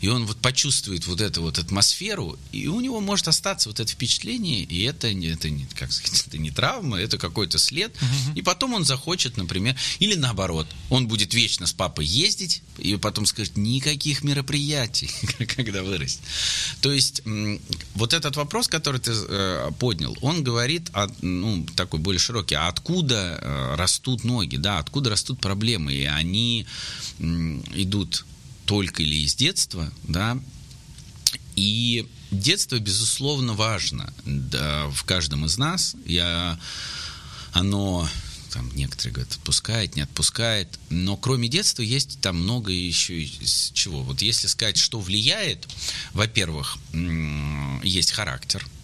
Speaker 2: и он вот почувствует вот эту вот атмосферу, и у него может остаться вот это впечатление, и это, это не, как сказать, это не травма, это какой-то след, uh-huh. и потом он захочет, например, или наоборот, он будет вечно с папой ездить, и потом скажет, никаких мероприятий, когда вырастет. То есть вот этот вопрос, который ты э, поднял, он говорит, о, ну, такой более широкий, а откуда э, растут ноги, да, откуда растут проблемы, и они идут только или из детства, да, и детство, безусловно, важно да, в каждом из нас. Я, оно, там некоторые говорят, отпускает, не отпускает. Но кроме детства есть там много еще из чего. Вот если сказать, что влияет, во-первых, есть характер –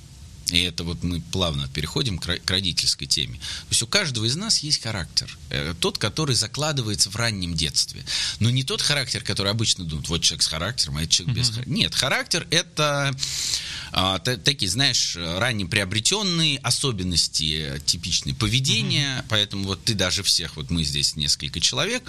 Speaker 2: и это вот мы плавно переходим к родительской теме. То есть у каждого из нас есть характер. Э, тот, который закладывается в раннем детстве. Но не тот характер, который обычно думают, вот человек с характером, а это человек без характера. Нет, характер это а, такие, знаешь, ранее приобретенные особенности типичные поведения, поэтому вот ты даже всех, вот мы здесь несколько человек,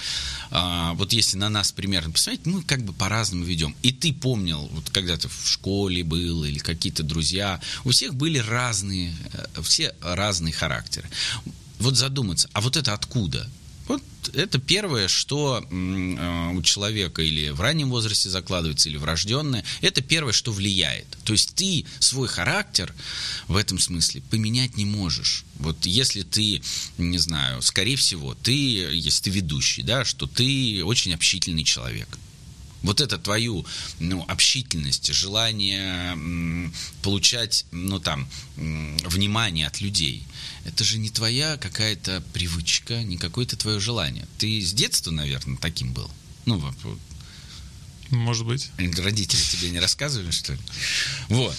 Speaker 2: а, вот если на нас примерно посмотреть, мы как бы по-разному ведем. И ты помнил, вот когда ты в школе был или какие-то друзья, у всех были разные, э, все разные характеры. Вот задуматься, а вот это откуда? Вот это первое, что э, у человека или в раннем возрасте закладывается, или врожденное. Это первое, что влияет. То есть ты свой характер в этом смысле поменять не можешь. Вот если ты, не знаю, скорее всего, ты, если ты ведущий, да, что ты очень общительный человек вот это твою ну, общительность, желание м, получать ну, там, м, внимание от людей, это же не твоя какая-то привычка, не какое-то твое желание. Ты с детства, наверное, таким был. Ну.
Speaker 1: Может быть.
Speaker 2: Родители тебе не рассказывали, что ли? Вот.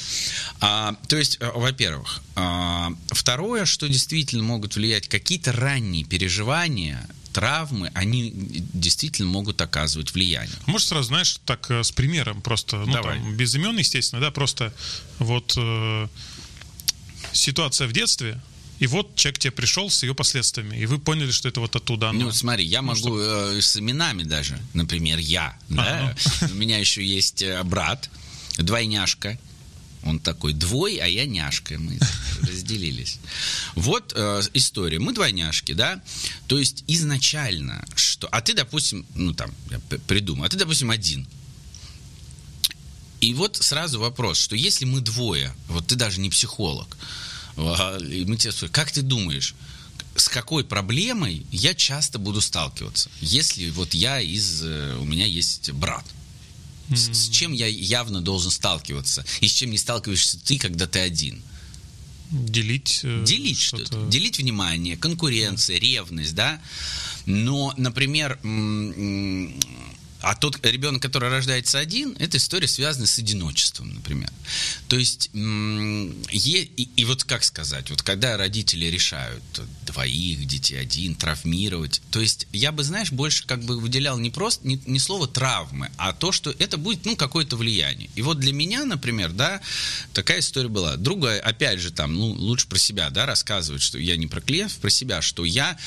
Speaker 2: А, то есть, э, во-первых. А, второе, что действительно могут влиять какие-то ранние переживания, травмы, они действительно могут оказывать влияние.
Speaker 1: Может, сразу, знаешь, так э, с примером просто, ну, Давай. там, без имен, естественно, да, просто вот э, ситуация в детстве, и вот человек тебе пришел с ее последствиями, и вы поняли, что это вот оттуда.
Speaker 2: Оно. Ну, смотри, я ну, могу что... э, с именами даже, например, я, а, да? ну. у меня еще есть э, брат, двойняшка, он такой двой, а я няшка. Мы разделились. Вот э, история. Мы двойняшки, да? То есть изначально, что... А ты, допустим, ну там, я придумал, а ты, допустим, один. И вот сразу вопрос, что если мы двое, вот ты даже не психолог, а, и мы тебе спрашиваем, как ты думаешь, с какой проблемой я часто буду сталкиваться, если вот я из... Э, у меня есть брат – с, с чем я явно должен сталкиваться? И с чем не сталкиваешься ты, когда ты один?
Speaker 1: Делить.
Speaker 2: Э, Делить что-то. что-то. Делить внимание, конкуренция, да. ревность, да. Но, например, а тот ребенок, который рождается один, эта история связана с одиночеством, например. То есть, и, и вот как сказать, вот когда родители решают двоих детей, один, травмировать, то есть я бы, знаешь, больше как бы выделял не просто, не, не слово травмы, а то, что это будет, ну, какое-то влияние. И вот для меня, например, да, такая история была. Другая, опять же, там, ну, лучше про себя, да, рассказывать, что я не про клиентов, про себя, что я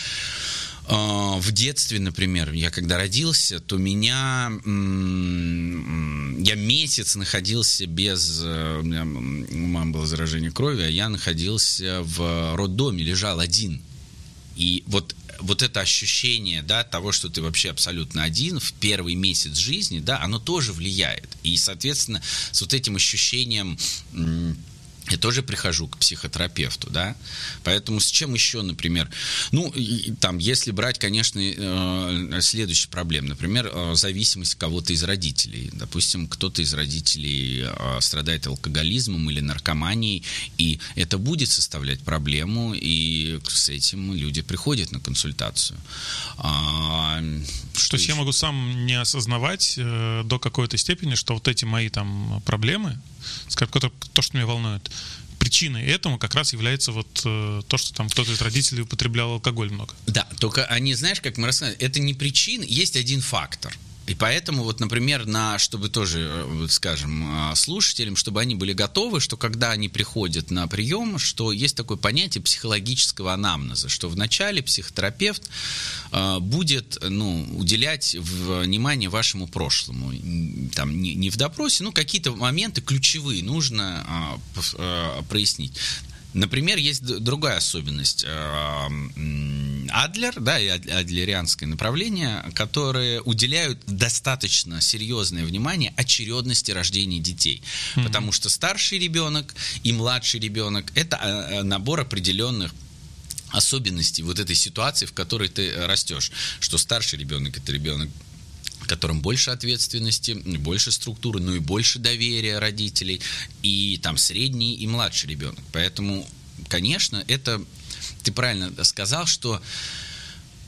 Speaker 2: в детстве, например, я когда родился, то меня я месяц находился без э, у, меня, у мамы было заражение крови, а я находился в роддоме, лежал один. И вот вот это ощущение, да, того, что ты вообще абсолютно один в первый месяц жизни, да, оно тоже влияет. И, соответственно, с вот этим ощущением я тоже прихожу к психотерапевту, да, поэтому с чем еще, например, ну, и, там, если брать, конечно, э, следующая проблема, например, э, зависимость кого-то из родителей, допустим, кто-то из родителей э, страдает алкоголизмом или наркоманией, и это будет составлять проблему, и с этим люди приходят на консультацию.
Speaker 1: А, что То есть я могу сам не осознавать э, до какой-то степени, что вот эти мои там проблемы, то, что меня волнует, причиной этому как раз является вот э, то, что там кто-то из родителей употреблял алкоголь много.
Speaker 2: Да, только они, знаешь, как мы рассказывали, это не причина, есть один фактор. И поэтому, вот, например, на, чтобы тоже, э, скажем, а, слушателям, чтобы они были готовы, что когда они приходят на прием, что есть такое понятие психологического анамнеза, что вначале психотерапевт э, будет ну, уделять внимание вашему прошлому. Там, не, не в допросе, ну, какие-то моменты ключевые нужно э, э, прояснить. Например, есть другая особенность. Э, Адлер, да, и адлерианское направление, которые уделяют достаточно серьезное внимание очередности рождения детей. Mm-hmm. Потому что старший ребенок и младший ребенок – это э, набор определенных особенностей вот этой ситуации, в которой ты растешь. Что старший ребенок – это ребенок которым больше ответственности, больше структуры, ну и больше доверия родителей, и там средний и младший ребенок. Поэтому, конечно, это ты правильно сказал, что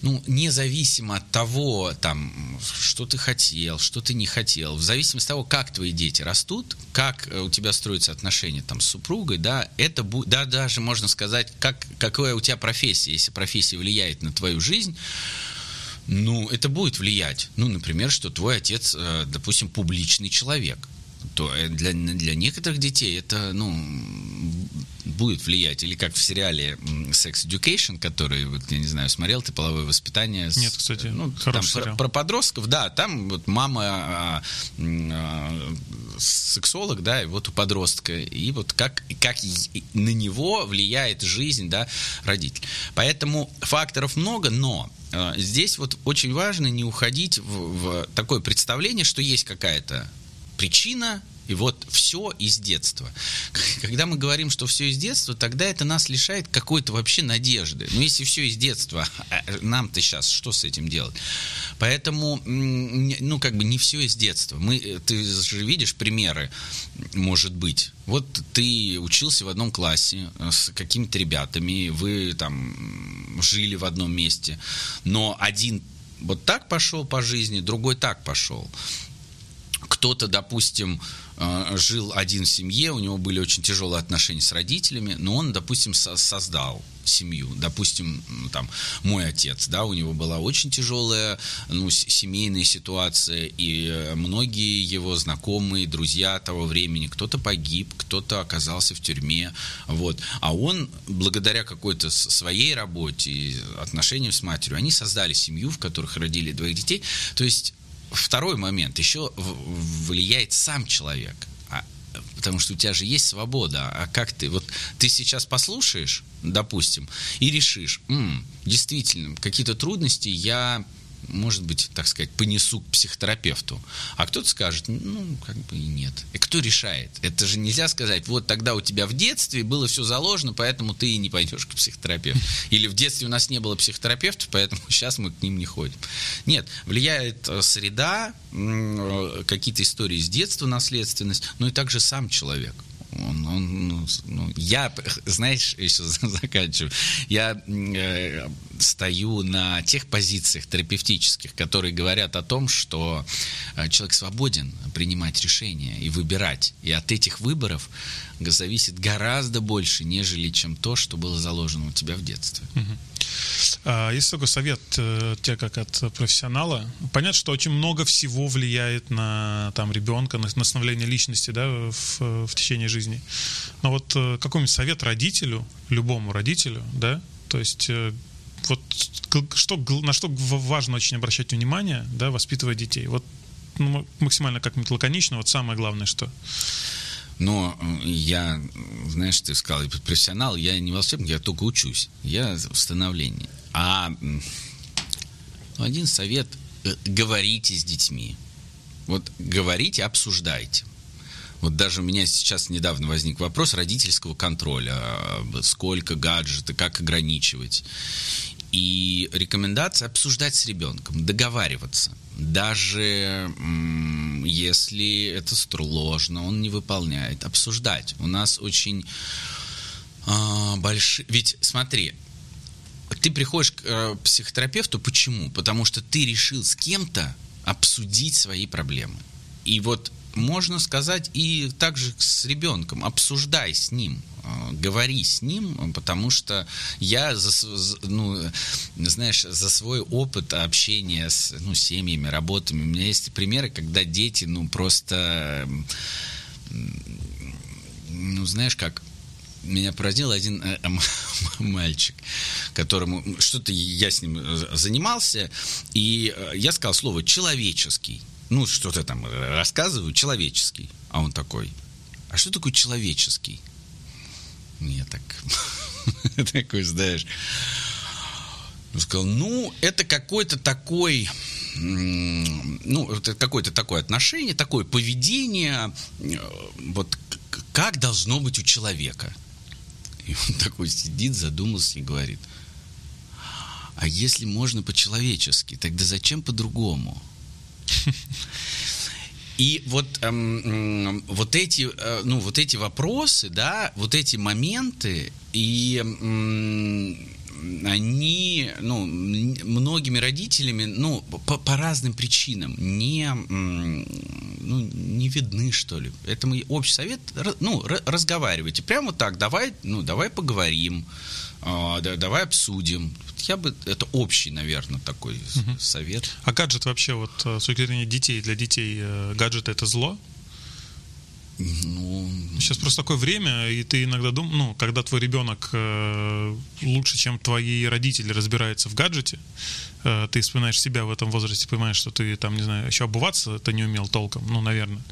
Speaker 2: ну, независимо от того, там, что ты хотел, что ты не хотел, в зависимости от того, как твои дети растут, как э, у тебя строятся отношения там с супругой, да, это будет, да, даже можно сказать, как, какая у тебя профессия, если профессия влияет на твою жизнь, ну, это будет влиять. Ну, например, что твой отец, э, допустим, публичный человек. То э, для, для некоторых детей это, ну, будет влиять. Или как в сериале Sex Education, который, вот, я не знаю, смотрел ты половое воспитание.
Speaker 1: С, Нет, кстати, ну,
Speaker 2: там про, про подростков, да, там вот мама а, а, сексолог, да, и вот у подростка, и вот как, как на него влияет жизнь, да, родитель. Поэтому факторов много, но а, здесь вот очень важно не уходить в, в такое представление, что есть какая-то причина, и вот все из детства. Когда мы говорим, что все из детства, тогда это нас лишает какой-то вообще надежды. Но если все из детства, а, нам-то сейчас что с этим делать? Поэтому, ну, как бы не все из детства. Мы, э, ты же видишь примеры, может быть. Вот ты учился в одном классе э, с какими-то ребятами, вы там жили в одном месте, но один вот так пошел по жизни, другой так пошел. Кто-то, допустим, Э, жил один в семье, у него были очень тяжелые отношения с родителями, но он, допустим, создал семью. Допустим, там, мой отец, да, у него была очень тяжелая ну, семейная ситуация, и э, многие его знакомые, друзья того времени, кто-то погиб, кто-то оказался в тюрьме, вот. А он, благодаря какой-то своей работе и отношениям с матерью, они создали семью, в которых родили двоих детей. То есть второй момент, еще влияет сам человек. А, потому что у тебя же есть свобода. А как ты? Вот ты сейчас послушаешь, допустим, и решишь, м-м, действительно, какие-то трудности я может быть, так сказать, понесу к психотерапевту. А кто-то скажет, ну, как бы и нет. И кто решает? Это же нельзя сказать, вот тогда у тебя в детстве было все заложено, поэтому ты и не пойдешь к психотерапевту. Или в детстве у нас не было психотерапевтов, поэтому сейчас мы к ним не ходим. Нет, влияет э, среда, какие-то истории с детства, наследственность, но и также сам человек. Он, он, ну, ну, я, знаешь, еще заканчиваю, я э, стою на тех позициях терапевтических, которые говорят о том, что э, человек свободен принимать решения и выбирать. И от этих выборов зависит гораздо больше, нежели чем то, что было заложено у тебя в детстве. Угу.
Speaker 1: А, есть такой совет э, тебе как от профессионала. Понятно, что очень много всего влияет на там, ребенка, на, на становление личности да, в, в течение жизни. Но вот э, какой-нибудь совет родителю, любому родителю, да, то есть э, вот что, на что важно очень обращать внимание, да, воспитывая детей. Вот ну, максимально как-нибудь лаконично, вот самое главное, что...
Speaker 2: Но я, знаешь, ты сказал, я профессионал, я не волшебник, я только учусь. Я в становлении. А один совет э, – говорите с детьми. Вот говорите, обсуждайте. Вот даже у меня сейчас недавно возник вопрос родительского контроля. Сколько гаджеты, как ограничивать. И рекомендация обсуждать с ребенком, договариваться. Даже если это сложно, он не выполняет, обсуждать. У нас очень а, большие... Ведь смотри, ты приходишь к э, психотерапевту, почему? Потому что ты решил с кем-то обсудить свои проблемы. И вот можно сказать и также с ребенком. Обсуждай с ним, э, говори с ним, потому что я, за, ну, знаешь, за свой опыт общения с ну, семьями, работами, у меня есть примеры, когда дети, ну, просто, ну, знаешь, как меня поразил один э, мальчик, которому что-то я с ним занимался, и я сказал слово человеческий ну, что-то там рассказываю, человеческий. А он такой, а что такое человеческий? Мне так, такой, знаешь, сказал, ну, это какой-то такой, ну, это какое-то такое отношение, такое поведение, э, вот как должно быть у человека. И он такой сидит, задумался и говорит, а если можно по-человечески, тогда зачем по-другому? И вот, эм, вот, эти, э, ну, вот эти вопросы, да, вот эти моменты, и эм, они, ну, многими родителями, ну, по, по разным причинам не, ну, не видны, что ли. Это мой общий совет, ну, разговаривайте. Прямо так, давай, ну, давай поговорим, а, давай обсудим. Я бы это общий, наверное, такой угу. совет.
Speaker 1: А гаджет вообще вот э, с точки зрения детей для детей э, гаджет это зло? Ну, сейчас просто такое время, и ты иногда думаешь, ну, когда твой ребенок э, лучше, чем твои родители разбираются в гаджете, э, ты вспоминаешь себя в этом возрасте, понимаешь, что ты там, не знаю, еще обуваться ты не умел толком, ну, наверное.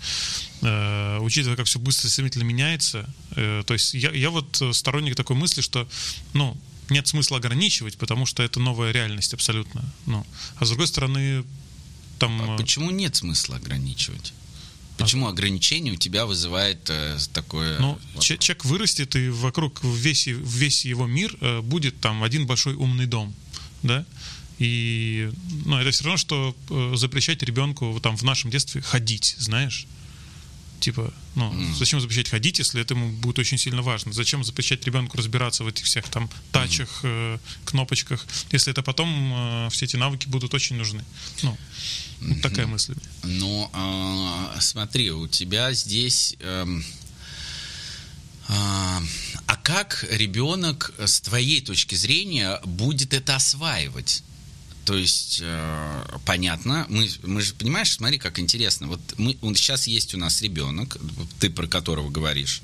Speaker 1: Э, учитывая, как все быстро стремительно меняется, э, то есть я, я вот сторонник такой мысли, что, ну, нет смысла ограничивать, потому что это новая реальность абсолютно. Ну, а с другой стороны, там...
Speaker 2: А почему нет смысла ограничивать? Почему ограничение у тебя вызывает э, такое...
Speaker 1: Ну, человек вырастет, и вокруг весь, весь его мир э, будет там один большой умный дом, да? И ну, это все равно, что э, запрещать ребенку там в нашем детстве ходить, знаешь? Типа, ну, mm. зачем запрещать ходить, если это ему будет очень сильно важно? Зачем запрещать ребенку разбираться в этих всех там тачах, э, кнопочках, если это потом э, все эти навыки будут очень нужны? Ну, вот такая мысль.
Speaker 2: Ну, э, смотри, у тебя здесь... Э, а как ребенок с твоей точки зрения будет это осваивать? То есть, э, понятно, мы, мы же, понимаешь, смотри, как интересно. Вот мы, он, сейчас есть у нас ребенок, ты про которого говоришь,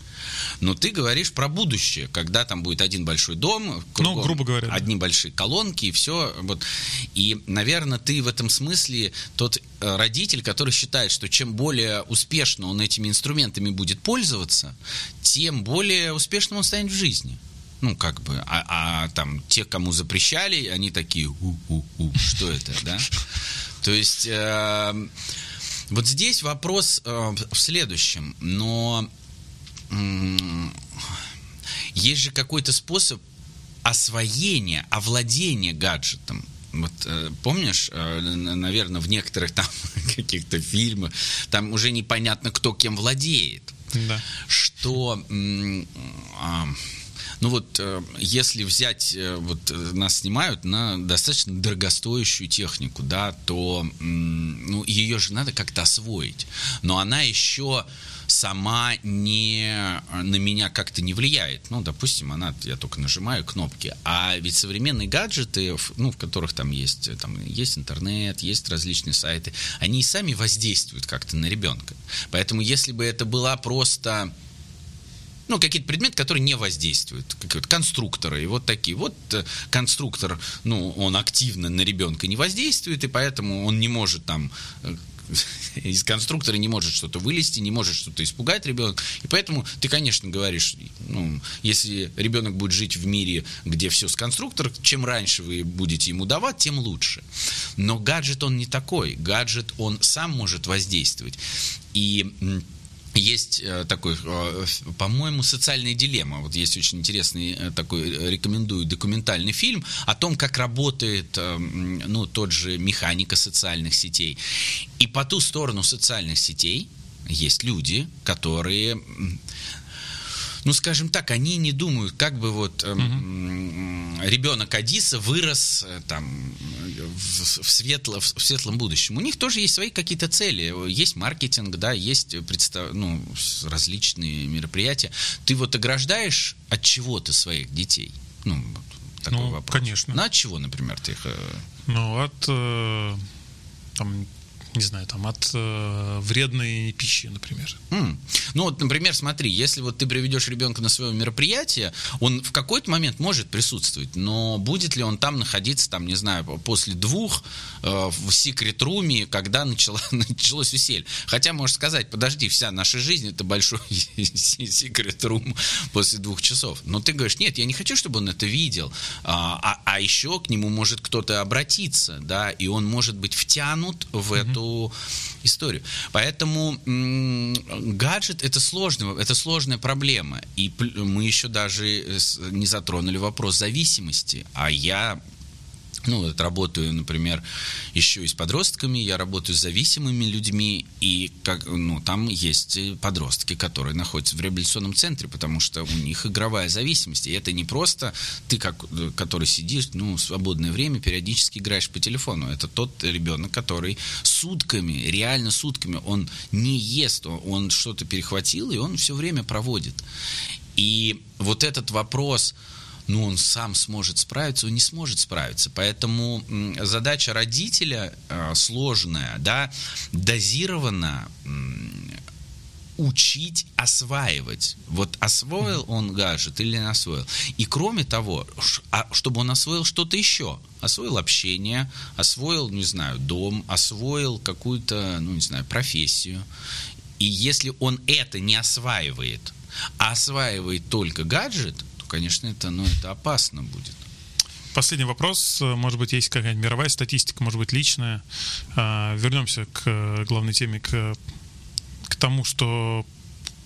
Speaker 2: но ты говоришь про будущее, когда там будет один большой дом,
Speaker 1: кругом, ну, грубо говоря,
Speaker 2: одни да. большие колонки и все. Вот. И, наверное, ты в этом смысле тот э, родитель, который считает, что чем более успешно он этими инструментами будет пользоваться, тем более успешным он станет в жизни ну, как бы, а, а там те, кому запрещали, они такие, у-у-у, что это, да? То есть, э, вот здесь вопрос э, в следующем, но э, есть же какой-то способ освоения, овладения гаджетом. Вот э, помнишь, э, наверное, в некоторых там каких-то фильмах там уже непонятно, кто кем владеет. Да. Что э, ну вот, э, если взять, э, вот э, нас снимают на достаточно дорогостоящую технику, да, то ну, ее же надо как-то освоить. Но она еще сама не на меня как-то не влияет. Ну, допустим, она, я только нажимаю кнопки. А ведь современные гаджеты, ну, в которых там есть, там есть интернет, есть различные сайты, они и сами воздействуют как-то на ребенка. Поэтому, если бы это была просто ну, какие-то предметы, которые не воздействуют, как вот конструкторы, и вот такие. Вот э, конструктор, ну, он активно на ребенка не воздействует, и поэтому он не может там э, из конструктора не может что-то вылезти, не может что-то испугать ребенка. И поэтому ты, конечно, говоришь, ну, если ребенок будет жить в мире, где все с конструктора, чем раньше вы будете ему давать, тем лучше. Но гаджет он не такой. Гаджет он сам может воздействовать. И есть э, такой, э, по-моему, социальная дилемма. Вот есть очень интересный э, такой, рекомендую, документальный фильм о том, как работает, ну, тот же механика социальных сетей. И по ту сторону социальных сетей есть люди, которые ну, скажем так, они не думают, как бы вот эм, угу. ребенок Адиса вырос э, там в, в, светло, в светлом будущем. У них тоже есть свои какие-то цели. Есть маркетинг, да, есть представ... ну, различные мероприятия. Ты вот ограждаешь от чего-то своих детей? Ну, такой ну, вопрос.
Speaker 1: конечно.
Speaker 2: На от чего, например, ты их... Э,
Speaker 1: ну, от э, там, не знаю, там, от э, вредной пищи, например.
Speaker 2: Mm. Ну, вот, например, смотри, если вот ты приведешь ребенка на свое мероприятие, он в какой-то момент может присутствовать, но будет ли он там находиться, там, не знаю, после двух э, в секрет-руме, когда начало, началось веселье? Хотя, можешь сказать, подожди, вся наша жизнь это большой секрет-рум после двух часов. Но ты говоришь, нет, я не хочу, чтобы он это видел. А, а, а еще к нему может кто-то обратиться, да, и он может быть втянут в mm-hmm. эту эту историю. Поэтому гаджет это сложная, это сложная проблема. И мы еще даже не затронули вопрос зависимости. А я ну, вот работаю, например, еще и с подростками, я работаю с зависимыми людьми, и как, ну, там есть подростки, которые находятся в реабилитационном центре, потому что у них игровая зависимость. И это не просто ты, как, который сидишь, ну, в свободное время периодически играешь по телефону. Это тот ребенок, который сутками, реально сутками, он не ест, он что-то перехватил, и он все время проводит. И вот этот вопрос – ну, он сам сможет справиться, он не сможет справиться. Поэтому задача родителя э, сложная, да, дозированно учить осваивать. Вот освоил он гаджет или не освоил. И кроме того, а чтобы он освоил что-то еще. Освоил общение, освоил, не знаю, дом, освоил какую-то, ну, не знаю, профессию. И если он это не осваивает, а осваивает только гаджет, конечно, это, ну, это опасно будет.
Speaker 1: Последний вопрос. Может быть, есть какая-нибудь мировая статистика, может быть, личная. А, вернемся к главной теме, к, к тому, что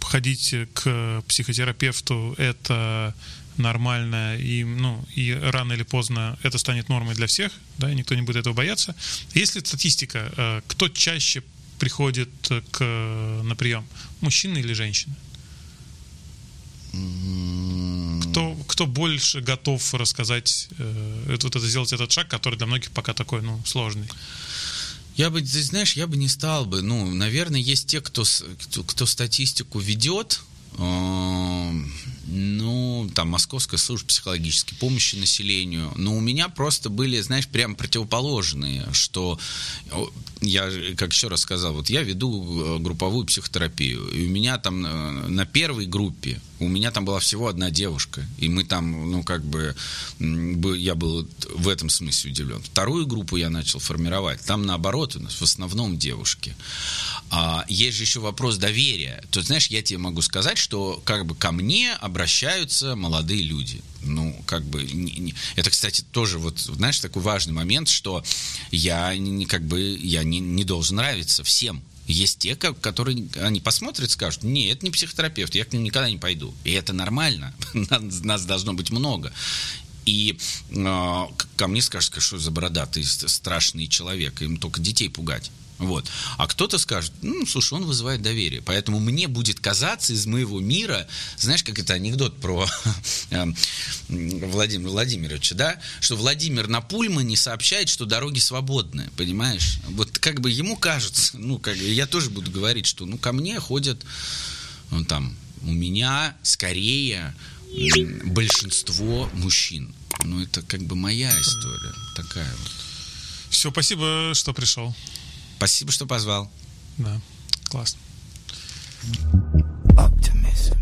Speaker 1: ходить к психотерапевту – это нормально, и, ну, и рано или поздно это станет нормой для всех, да, и никто не будет этого бояться. Есть ли статистика, а, кто чаще приходит к, на прием, мужчины или женщины? Кто, кто больше готов рассказать, э, вот это сделать этот шаг, который для многих пока такой, ну, сложный?
Speaker 2: Я бы, ты знаешь, я бы не стал бы. Ну, наверное, есть те, кто, кто, кто статистику ведет, э, ну, там, Московская служба психологической помощи населению. Но у меня просто были, знаешь, прям противоположные, что я, как еще раз сказал, вот я веду э, групповую психотерапию, и у меня там э, на первой группе у меня там была всего одна девушка, и мы там, ну, как бы, я был в этом смысле удивлен. Вторую группу я начал формировать, там наоборот у нас в основном девушки. А, есть же еще вопрос доверия. То знаешь, я тебе могу сказать, что как бы ко мне обращаются молодые люди. Ну, как бы, не, не, это, кстати, тоже вот, знаешь, такой важный момент, что я не, как бы, я не, не должен нравиться всем. Есть те, которые они посмотрят скажут, не, это не психотерапевт, я к ним никогда не пойду. И это нормально, нас должно быть много. И э, ко мне скажут, что за бородатый страшный человек, им только детей пугать. Вот. А кто-то скажет, ну, слушай, он вызывает доверие. Поэтому мне будет казаться из моего мира, знаешь, как это анекдот про эм, Владимира Владимировича, да, что Владимир на Пульмане сообщает, что дороги свободны, понимаешь? Вот как бы ему кажется, ну, как я тоже буду говорить, что, ну, ко мне ходят, ну, там, у меня скорее большинство мужчин. Ну, это как бы моя история такая вот.
Speaker 1: Все, спасибо, что пришел.
Speaker 2: Спасибо, что позвал.
Speaker 1: Да, классно. Optimism.